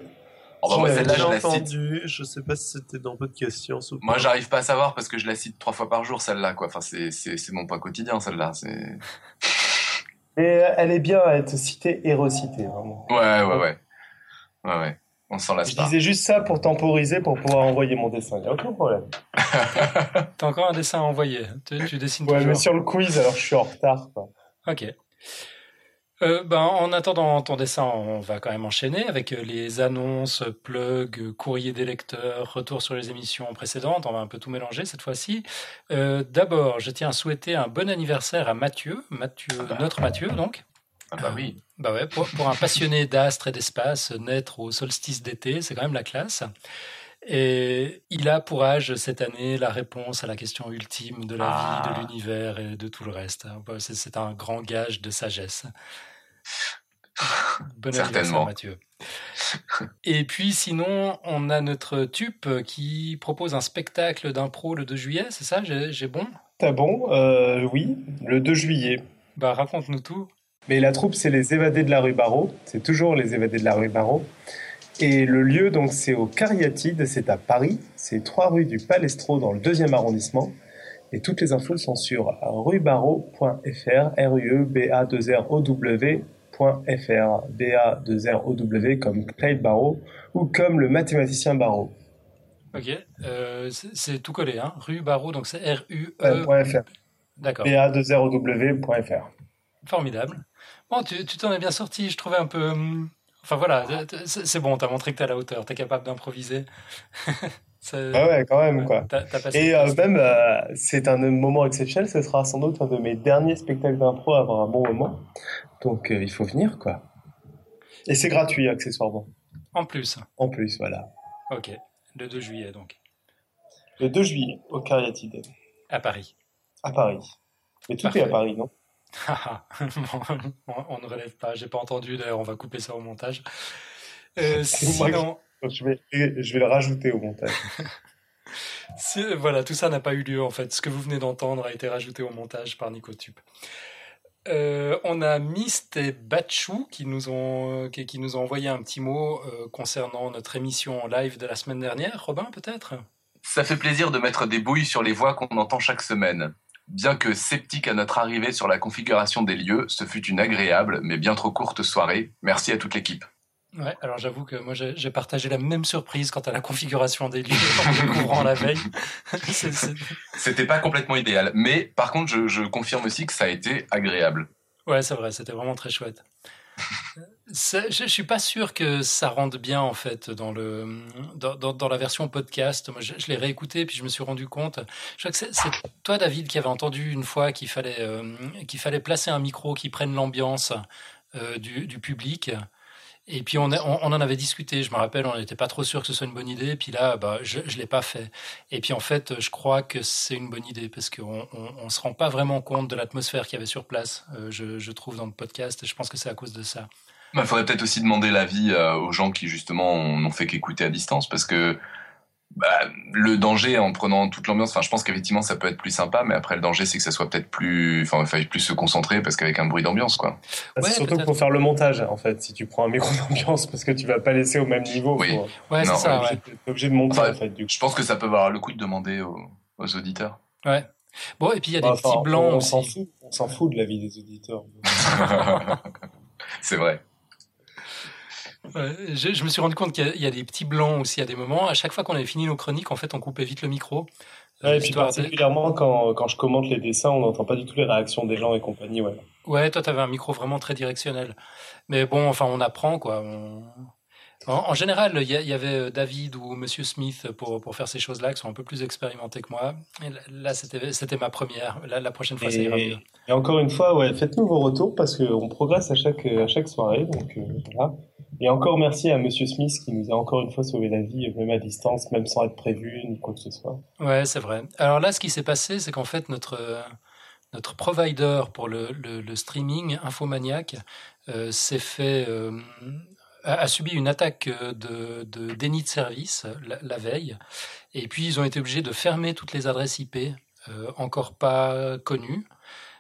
[SPEAKER 2] Oh, bah, moi, celle-là, je la.
[SPEAKER 4] Je sais pas si c'était dans podcast science ou pas.
[SPEAKER 2] Moi, j'arrive pas à savoir parce que je la cite trois fois par jour, celle-là, quoi. Enfin, c'est, c'est, c'est mon pas quotidien, celle-là. C'est...
[SPEAKER 3] Et elle est bien à être citée et recitée, vraiment.
[SPEAKER 2] Ouais, ouais, ouais. Ouais, ouais. On s'en lasse
[SPEAKER 3] je
[SPEAKER 2] pas.
[SPEAKER 3] disais juste ça pour temporiser, pour pouvoir envoyer mon dessin. Il n'y a aucun problème.
[SPEAKER 1] T'as encore un dessin à envoyer. Tu, tu dessines
[SPEAKER 3] Ouais,
[SPEAKER 1] toujours.
[SPEAKER 3] mais sur le quiz, alors je suis en retard, quoi.
[SPEAKER 1] Ok. Euh, ben, en attendant ton dessin, on va quand même enchaîner avec euh, les annonces, plugs, courrier des lecteurs, retour sur les émissions précédentes. On va un peu tout mélanger cette fois-ci. Euh, D'abord, je tiens à souhaiter un bon anniversaire à Mathieu, Mathieu,
[SPEAKER 2] Ah bah.
[SPEAKER 1] notre Mathieu donc.
[SPEAKER 2] Ah bah oui.
[SPEAKER 1] Bah ouais, pour, pour un passionné d'astres et d'espace, naître au solstice d'été, c'est quand même la classe. Et il a pour âge cette année la réponse à la question ultime de la
[SPEAKER 2] Ah.
[SPEAKER 1] vie, de l'univers et de tout le reste. Bah, C'est c'est un grand gage de sagesse. Bon
[SPEAKER 2] Certainement.
[SPEAKER 1] Mathieu. Et puis sinon, on a notre tube qui propose un spectacle d'impro le 2 juillet, c'est ça? J'ai j'ai bon?
[SPEAKER 3] T'as bon? Euh, Oui, le 2 juillet.
[SPEAKER 1] Bah raconte-nous tout.
[SPEAKER 3] Mais la troupe, c'est les évadés de la rue Barreau. C'est toujours les évadés de la rue Barreau. Et le lieu, donc, c'est au Cariatide, c'est à Paris. C'est 3 rue du Palestro dans le deuxième arrondissement. Et toutes les infos sont sur ruebarreau.fr, r u e b a 2 r o w.fr, b a 2 r o w comme Clyde Barreau ou comme le mathématicien Barreau.
[SPEAKER 1] Ok, euh, c'est tout collé, hein Rue Barreau, donc c'est R-U-E.
[SPEAKER 3] Euh, .fr,
[SPEAKER 1] D'accord.
[SPEAKER 3] b a 2 r o w.fr.
[SPEAKER 1] Formidable. Bon, tu t'en es bien sorti, je trouvais un peu. hum, Enfin voilà, c'est bon, t'as montré que t'es à la hauteur, t'es capable d'improviser.
[SPEAKER 3] Ah ouais, quand même, quoi.
[SPEAKER 1] Passé
[SPEAKER 3] Et euh, même, euh, c'est un moment exceptionnel. Ce sera sans doute un de mes derniers spectacles d'impro à avoir un bon moment. Donc, euh, il faut venir, quoi. Et c'est gratuit, accessoirement.
[SPEAKER 1] En plus,
[SPEAKER 3] En plus, voilà.
[SPEAKER 1] ok, le 2 juillet donc,
[SPEAKER 3] Le 2 juillet, au Cariatide,
[SPEAKER 1] à Paris.
[SPEAKER 3] à Paris. Mais tout
[SPEAKER 1] Parfait.
[SPEAKER 3] est à Paris, non?
[SPEAKER 1] on, on ne relève pas, j'ai pas entendu, d'ailleurs on va couper ça au montage. Euh, sinon,
[SPEAKER 3] je vais, je vais le rajouter au montage.
[SPEAKER 1] C'est- Voilà, tout ça n'a pas eu lieu en fait. Ce que vous venez d'entendre a été rajouté au montage par Nicotube. Euh, on a Mist et Batchou qui nous ont qui, qui nous ont envoyé un petit mot euh, concernant notre émission en live de la semaine dernière. Robin, peut-être?
[SPEAKER 2] Ça fait plaisir de mettre des bouilles sur les voix qu'on entend chaque semaine. Bien que sceptique à notre arrivée sur la configuration des lieux, ce fut une agréable mais bien trop courte soirée. Merci à toute l'équipe.
[SPEAKER 1] Ouais. Alors j'avoue que moi j'ai partagé la même surprise quant à la configuration des lieux en découvrant la veille.
[SPEAKER 2] C'était pas complètement idéal, mais par contre, je, je confirme aussi que ça a été agréable.
[SPEAKER 1] Ouais, c'est vrai, c'était vraiment très chouette. Je, je suis pas sûr que ça rende bien en fait dans le dans, la version podcast. Moi, je, l'ai réécouté puis je me suis rendu compte. Je crois que c'est toi, David, qui avait entendu une fois qu'il fallait euh, fallait placer un micro qui prenne l'ambiance euh, du public. Et puis on, en avait discuté. Je me rappelle, on n'était pas trop sûr que ce soit une bonne idée. Puis là, bah, je je l'ai pas fait. Et puis en fait, je crois que c'est une bonne idée parce qu'on on, on se rend pas vraiment compte de l'atmosphère qu'il y avait sur place. euh, je, trouve dans le podcast. Et je pense que c'est à cause de ça.
[SPEAKER 2] Il faudrait peut-être aussi demander l'avis euh, aux gens qui justement n'ont fait qu'écouter à distance, parce que bah, le danger en prenant toute l'ambiance, enfin je pense qu'effectivement ça peut être plus sympa, mais après le danger c'est que ça soit peut-être plus, enfin il faille plus se concentrer parce qu'avec un bruit d'ambiance quoi.
[SPEAKER 3] C'est
[SPEAKER 1] Ouais,
[SPEAKER 3] surtout pour faire le montage, en fait, si tu prends un micro d'ambiance, parce que tu vas pas laisser au même niveau.
[SPEAKER 2] Oui.
[SPEAKER 1] Ouais, c'est ça. Ouais.
[SPEAKER 3] obligé- de monter,
[SPEAKER 2] Enfin,
[SPEAKER 3] en fait, du coup.
[SPEAKER 2] Je pense que ça peut valoir le coup de demander aux, aux auditeurs.
[SPEAKER 1] ouais. Bon, et puis il y a des
[SPEAKER 3] Enfin,
[SPEAKER 1] petits blancs
[SPEAKER 3] on
[SPEAKER 1] aussi.
[SPEAKER 3] s'en fout, on s'en fout de la vie des auditeurs.
[SPEAKER 2] c'est vrai.
[SPEAKER 1] Ouais, je, je me suis rendu compte qu'il y, y a des petits blancs aussi à des moments. À chaque fois qu'on avait fini nos chroniques, en fait, on coupait vite le micro.
[SPEAKER 3] Ouais, et puis particulièrement quand, quand je commente les dessins, on n'entend pas du tout les réactions des gens et compagnie. Ouais,
[SPEAKER 1] ouais toi, tu avais un micro vraiment très directionnel. Mais bon, enfin, on apprend, quoi. En, général, il y, avait euh, David ou Monsieur Smith pour, pour faire ces choses-là, qui sont un peu plus expérimentés que moi. Et là, c'était ma première. Là, la prochaine fois, ça ira mieux.
[SPEAKER 3] Et encore une fois, ouais, faites-nous vos retours parce qu'on progresse à chaque, à chaque soirée. Donc, euh, voilà. Et encore merci à Monsieur Smith qui nous a encore une fois sauvé la vie, même à distance, même sans être prévu, ni quoi que ce soit.
[SPEAKER 1] Ouais, c'est vrai. Alors là, ce qui s'est passé, c'est qu'en fait, notre, notre provider pour le, le, streaming, Infomaniac, euh, s'est fait euh, a, subi une attaque de, de déni de service la, veille, et puis ils ont été obligés de fermer toutes les adresses IP euh, encore pas connues.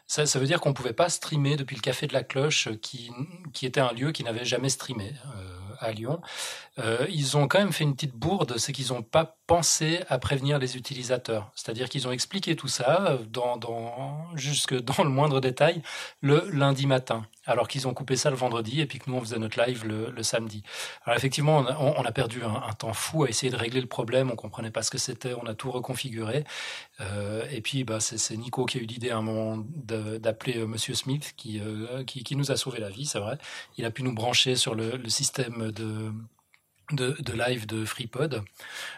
[SPEAKER 1] Ça, ça, veut dire qu'on ne pouvait pas streamer depuis le Café de la Cloche, qui, qui était un lieu qui n'avait jamais streamé à Lyon. Euh, ils ont quand même fait une petite bourde, c'est qu'ils n'ont pas pensé à prévenir les utilisateurs. C'est-à-dire qu'ils ont expliqué tout ça euh, dans, jusque dans le moindre détail le lundi matin, alors qu'ils ont coupé ça le vendredi et puis que nous on faisait notre live le, samedi. Alors effectivement, on a, perdu un, temps fou à essayer de régler le problème, on comprenait pas ce que c'était, on a tout reconfiguré. Euh, et puis bah, c'est Nico qui a eu l'idée à un moment d'appeler Monsieur Smith qui, qui, nous a sauvé la vie, c'est vrai. Il a pu nous brancher sur le système de de, live de FreePod.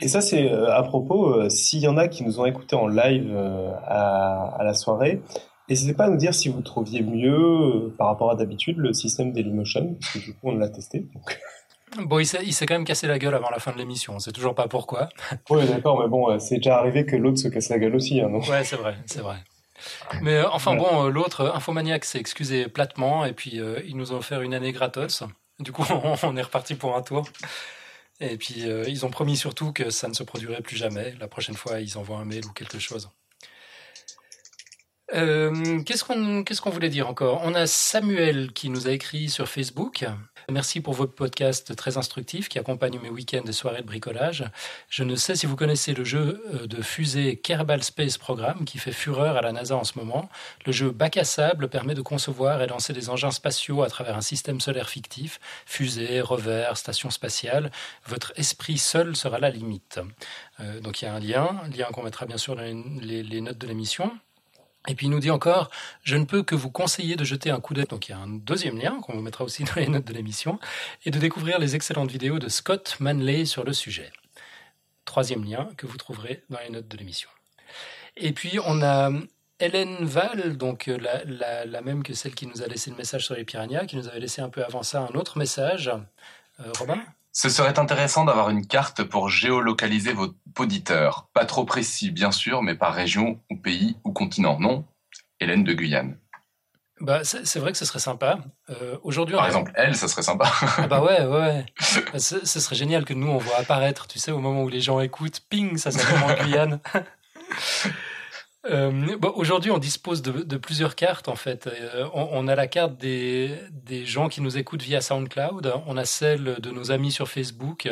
[SPEAKER 3] Et ça, c'est euh, à propos, euh, s'il y en a qui nous ont écoutés en live euh, à, la soirée, n'hésitez pas à nous dire si vous trouviez mieux, par rapport à d'habitude, le système Dailymotion, parce que du coup, on l'a testé.
[SPEAKER 1] Bon, il s'est quand même cassé la gueule avant la fin de l'émission, on sait toujours pas pourquoi.
[SPEAKER 3] Oui, d'accord, mais bon, c'est déjà arrivé que l'autre se casse la gueule aussi. Hein, non?
[SPEAKER 1] Ouais, c'est vrai, c'est vrai. Mais enfin bon, l'autre, Infomaniac, s'est excusé platement, et puis ils nous ont offert une année gratos. Du coup, on est reparti pour un tour. Et puis, euh, ils ont promis surtout que ça ne se produirait plus jamais. La prochaine fois, ils envoient un mail ou quelque chose. Euh, qu'est-ce qu'on qu'est-ce qu'on voulait dire encore? On a Samuel qui nous a écrit sur Facebook. Merci pour votre podcast très instructif qui accompagne mes week-ends et soirées de bricolage. Je ne sais si vous connaissez le jeu euh, de fusée Kerbal Space Program qui fait fureur à la NASA en ce moment. Le jeu bac à sable permet de concevoir et lancer des engins spatiaux à travers un système solaire fictif, fusée, rover, station spatiale. Votre esprit seul sera la limite. Euh, donc il y a un lien, lien qu'on mettra bien sûr dans les notes de l'émission. Et puis il nous dit encore, je ne peux que vous conseiller de jeter un coup d'œil. Donc il y a un deuxième lien qu'on vous mettra aussi dans les notes de l'émission, et de découvrir les excellentes vidéos de Scott Manley sur le sujet. Troisième lien que vous trouverez dans les notes de l'émission. Et puis on a Hélène Val, donc la, la, même que celle qui nous a laissé le message sur les piranhas, qui nous avait laissé un peu avant ça un autre message. Euh, Robin?
[SPEAKER 2] Ce serait intéressant d'avoir une carte pour géolocaliser vos auditeurs. Pas trop précis, bien sûr, mais par région ou pays ou continent. Non? Hélène de Guyane.
[SPEAKER 1] Bah, c'est vrai que ce serait sympa. Euh, aujourd'hui,
[SPEAKER 2] Par exemple, elle, ça serait sympa.
[SPEAKER 1] ah bah ouais, ouais. ce, serait génial que nous, on voit apparaître, tu sais, au moment où les gens écoutent, ping, ça s'appelle en Guyane. Euh, Aujourd'hui, on dispose de, plusieurs cartes en fait. Euh, on, a la carte des, gens qui nous écoutent via SoundCloud, on a celle de nos amis sur Facebook,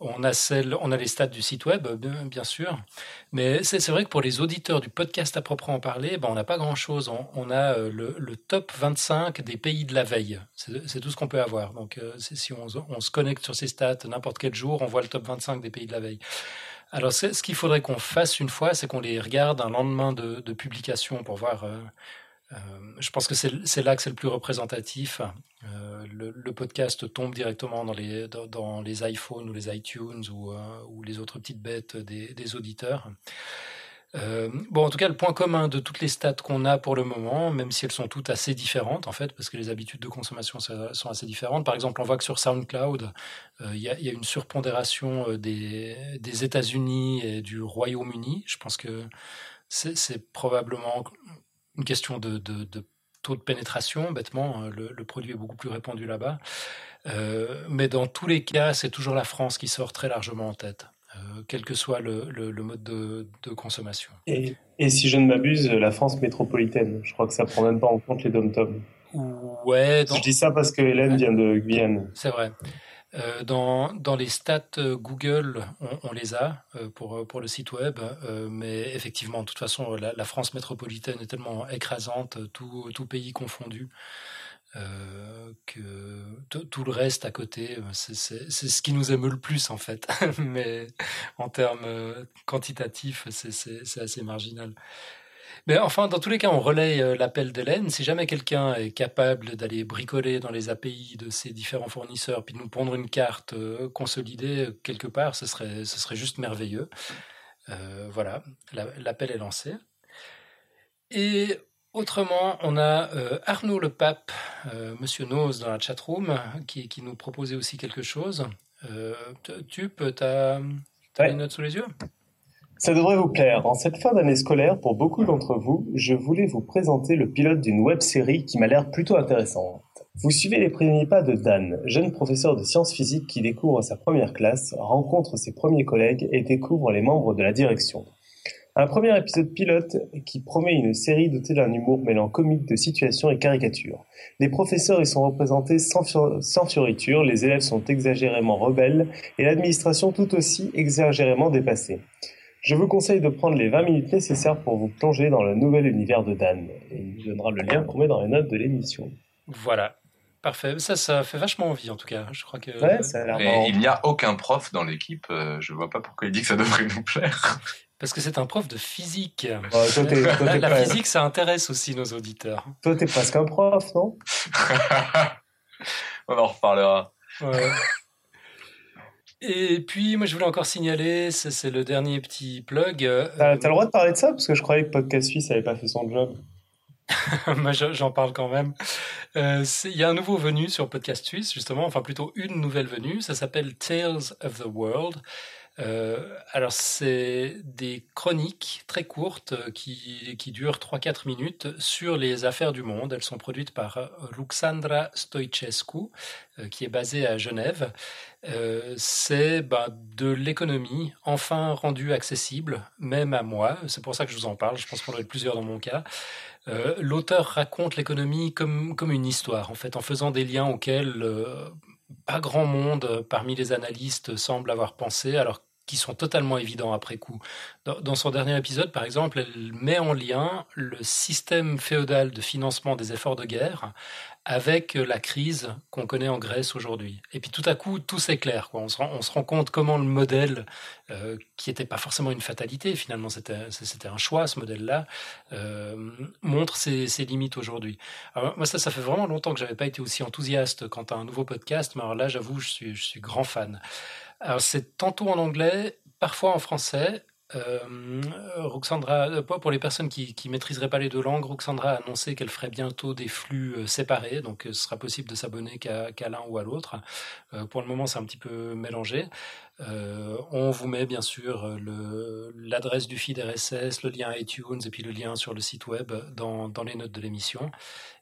[SPEAKER 1] on a celle, on a les stats du site web, bien, sûr. Mais c'est vrai que pour les auditeurs du podcast à proprement parler, ben, on n'a pas grand chose. On, a euh, le, le, top 25 des pays de la veille. C'est tout ce qu'on peut avoir. Donc, si on, se connecte sur ces stats n'importe quel jour, on voit le top 25 des pays de la veille. Alors, ce qu'il faudrait qu'on fasse une fois, c'est qu'on les regarde un lendemain de, publication pour voir. Euh, euh, je pense que c'est là que c'est le plus représentatif. Euh, le, podcast tombe directement dans les, iPhones ou les iTunes ou, les autres petites bêtes des auditeurs. Euh, bon, en tout cas, le point commun de toutes les stats qu'on a pour le moment, même si elles sont toutes assez différentes, en fait, parce que les habitudes de consommation sont assez différentes. Par exemple, on voit que sur SoundCloud, euh, il y, a une surpondération euh, des, États-Unis et du Royaume-Uni. Je pense que c'est probablement une question de, taux de pénétration, bêtement. Le, le produit est beaucoup plus répandu là-bas. mais dans tous les cas, c'est toujours la France qui sort très largement en tête. Euh, quel que soit le, mode de, consommation.
[SPEAKER 3] Et, si je ne m'abuse, la France métropolitaine, je crois que ça prend même pas en compte les dom-toms.
[SPEAKER 1] Ouais.
[SPEAKER 3] Je dis ça parce que Hélène vient de Guyane.
[SPEAKER 1] C'est vrai. Euh, dans, dans, les stats euh, Google, on, les a pour, pour le site web, mais effectivement, de toute façon, la, France métropolitaine est tellement écrasante, tout, tout pays confondu, que tout le reste à côté, c'est ce qui nous émeut le plus en fait. Mais en termes quantitatifs, c'est assez marginal. Mais enfin, dans tous les cas, on relaye euh, l'appel d'Hélène. Si jamais quelqu'un est capable d'aller bricoler dans les API de ces différents fournisseurs, puis de nous pondre une carte euh, consolidée euh, quelque part, ce serait, ce serait juste merveilleux. voilà, l'appel est lancé. Et autrement, on a Arnaud Le Pape, Monsieur Nose dans la chatroom, qui, qui nous proposait aussi quelque chose. tu peux, tu as, note sous les yeux?
[SPEAKER 3] Ça devrait vous plaire. En cette fin d'année scolaire, pour beaucoup d'entre vous, je voulais vous présenter le pilote d'une web-série qui m'a l'air plutôt intéressante. Vous suivez les premiers pas de Dan, jeune professeur de sciences physiques qui découvre sa première classe, rencontre ses premiers collègues et découvre les membres de la direction. Un premier épisode pilote qui promet une série dotée d'un humour mêlant comique de situation et caricature. Les professeurs y sont représentés sans, sans fioriture, les élèves sont exagérément rebelles et l'administration tout aussi exagérément dépassée. Je vous conseille de prendre les 20 minutes nécessaires pour vous plonger dans le nouvel univers de Dan. Et il donnera le lien qu'on met dans les notes de l'émission.
[SPEAKER 1] Voilà. Parfait. Ça, ça fait vachement envie, en tout cas. Je crois que.
[SPEAKER 2] Ouais, ça a l'air Mais il n'y a aucun prof dans l'équipe. Euh, je vois pas pourquoi il dit que ça devrait nous plaire.
[SPEAKER 1] Parce que c'est un prof de physique. la, physique, ça intéresse aussi nos auditeurs.
[SPEAKER 3] Toi, t'es presque un prof, non?
[SPEAKER 2] On en reparlera. Ouais.
[SPEAKER 1] Et puis, moi, je voulais encore signaler, c'est le dernier petit plug.
[SPEAKER 3] Euh, t'as as le droit de parler de ça Parce que je croyais que Podcast Suisse n'avait pas fait son job.
[SPEAKER 1] moi, j'en parle quand même. Euh, il y a un nouveau venu sur Podcast Suisse, justement, enfin plutôt une nouvelle venue. Ça s'appelle Tales of the World. Euh, alors, c'est des chroniques très courtes euh, qui, qui durent 3-4 minutes sur les affaires du monde. Elles sont produites par euh, Luxandra Stoicescu, qui est basée à Genève. c'est bah, de l'économie, enfin rendue accessible, même à moi. C'est pour ça que je vous en parle. Je pense qu'on doit être plusieurs dans mon cas. L'auteur raconte l'économie comme, comme une histoire, en fait, en faisant des liens auxquels pas grand monde parmi les analystes semble avoir pensé, alors qui sont totalement évidents après coup. Dans, son dernier épisode, par exemple, elle met en lien le système féodal de financement des efforts de guerre avec la crise qu'on connaît en Grèce aujourd'hui. Et puis tout à coup, tout s'éclaire. On, se rend, compte comment le modèle, euh, qui n'était pas forcément une fatalité, finalement c'était un choix, ce modèle-là, euh, montre ses, limites aujourd'hui. Moi, ça, ça fait vraiment longtemps que j'avais pas été aussi enthousiaste quant à un nouveau podcast, mais alors là, j'avoue, je je suis grand fan. Alors c'est tantôt en anglais, parfois en français. Euh, Roxandra, euh, pour les personnes qui ne maîtriseraient pas les deux langues, Roxandra a annoncé qu'elle ferait bientôt des flux euh, séparés, donc ce sera possible de s'abonner qu'à l'un ou à l'autre. pour le moment, c'est un petit peu mélangé. on vous met bien sûr l'adresse du feed RSS, le lien iTunes et puis le lien sur le site web dans, dans les notes de l'émission.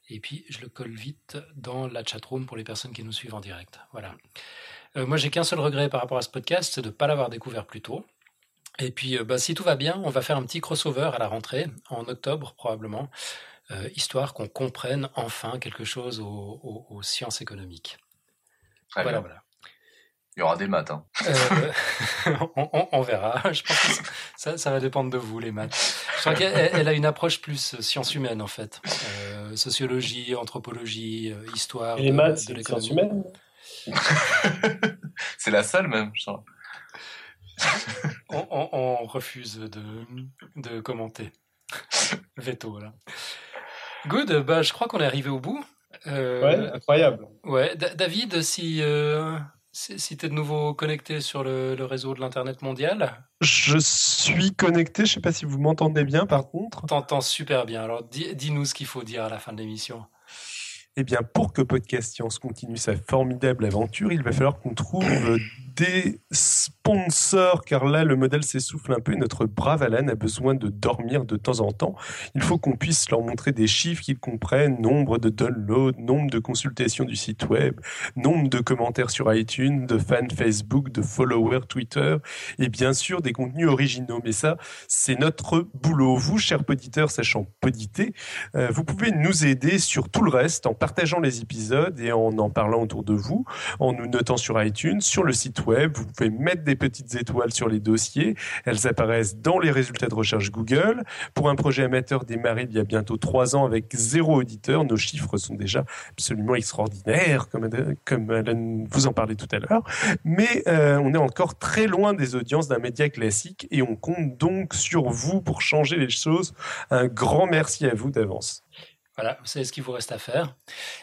[SPEAKER 1] Et puis je le colle vite dans la chatroom pour les personnes qui nous suivent en direct. Voilà. Euh, moi, j'ai qu'un seul regret par rapport à ce podcast, c'est de ne pas l'avoir découvert plus tôt. Et puis, euh, bah, si tout va bien, on va faire un petit crossover à la rentrée, en octobre probablement, euh, histoire qu'on comprenne enfin quelque chose aux, sciences économiques.
[SPEAKER 2] voilà, voilà. Il y aura des maths. Hein.
[SPEAKER 1] on, verra. Je pense que ça, ça, va dépendre de vous, les maths. Je crois qu'elle elle a une approche plus science humaine, en fait. Sociologie, anthropologie, histoire.
[SPEAKER 3] Et les maths, de, l'économie. Sciences humaines
[SPEAKER 2] c'est la seule même,
[SPEAKER 1] on, refuse de, de commenter. Veto, là. Good, bah, je crois qu'on est arrivé au bout.
[SPEAKER 3] Euh, ouais, incroyable.
[SPEAKER 1] Ouais, David, si, euh, si, tu es de nouveau connecté sur le, réseau de l'Internet mondial.
[SPEAKER 4] Je suis connecté, je sais pas si vous m'entendez bien par contre.
[SPEAKER 1] T'entends super bien, alors dis-nous ce qu'il faut dire à la fin de l'émission.
[SPEAKER 4] Eh bien, pour que Podcast Science continue sa formidable aventure, il va falloir qu'on trouve des sponsors, car là, le modèle s'essouffle un peu notre brave Alan a besoin de dormir de temps en temps. Il faut qu'on puisse leur montrer des chiffres qu'ils comprennent, nombre de downloads, nombre de consultations du site web, nombre de commentaires sur iTunes, de fans Facebook, de followers Twitter, et bien sûr des contenus originaux. Mais ça, c'est notre boulot. Vous, chers poditeurs, sachant poditer, euh, vous pouvez nous aider sur tout le reste en partageant les épisodes et en en parlant autour de vous, en nous notant sur iTunes, sur le site web. Vous pouvez mettre des petites étoiles sur les dossiers. Elles apparaissent dans les résultats de recherche Google. Pour un projet amateur démarré il y a bientôt trois ans avec zéro auditeur, nos chiffres sont déjà absolument extraordinaires, comme, vous en parlait tout à l'heure. Mais euh, on est encore très loin des audiences d'un média classique et on compte donc sur vous pour changer les choses. Un grand merci à vous d'avance.
[SPEAKER 1] Voilà, vous savez ce qu'il vous reste à faire.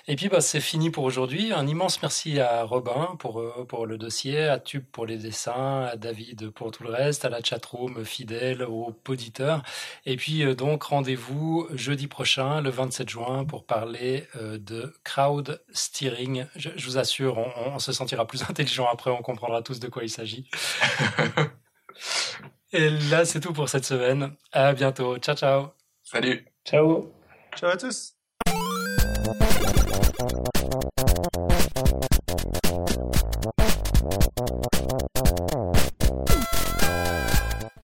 [SPEAKER 1] Et puis, bah, c'est fini pour aujourd'hui. Un immense merci à Robin pour, euh, pour le dossier, à Tube pour les dessins, à David pour tout le reste, à la chatroom fidèle, aux auditeurs. Et puis, euh, donc, rendez-vous jeudi prochain, le 27 juin, pour parler euh, de crowd steering. Je, vous assure, on, on, se sentira plus intelligent après, on comprendra tous de quoi il s'agit. Et là, c'est tout pour cette semaine. À bientôt. Ciao, ciao.
[SPEAKER 2] Salut.
[SPEAKER 3] Ciao.
[SPEAKER 4] Ciao à tous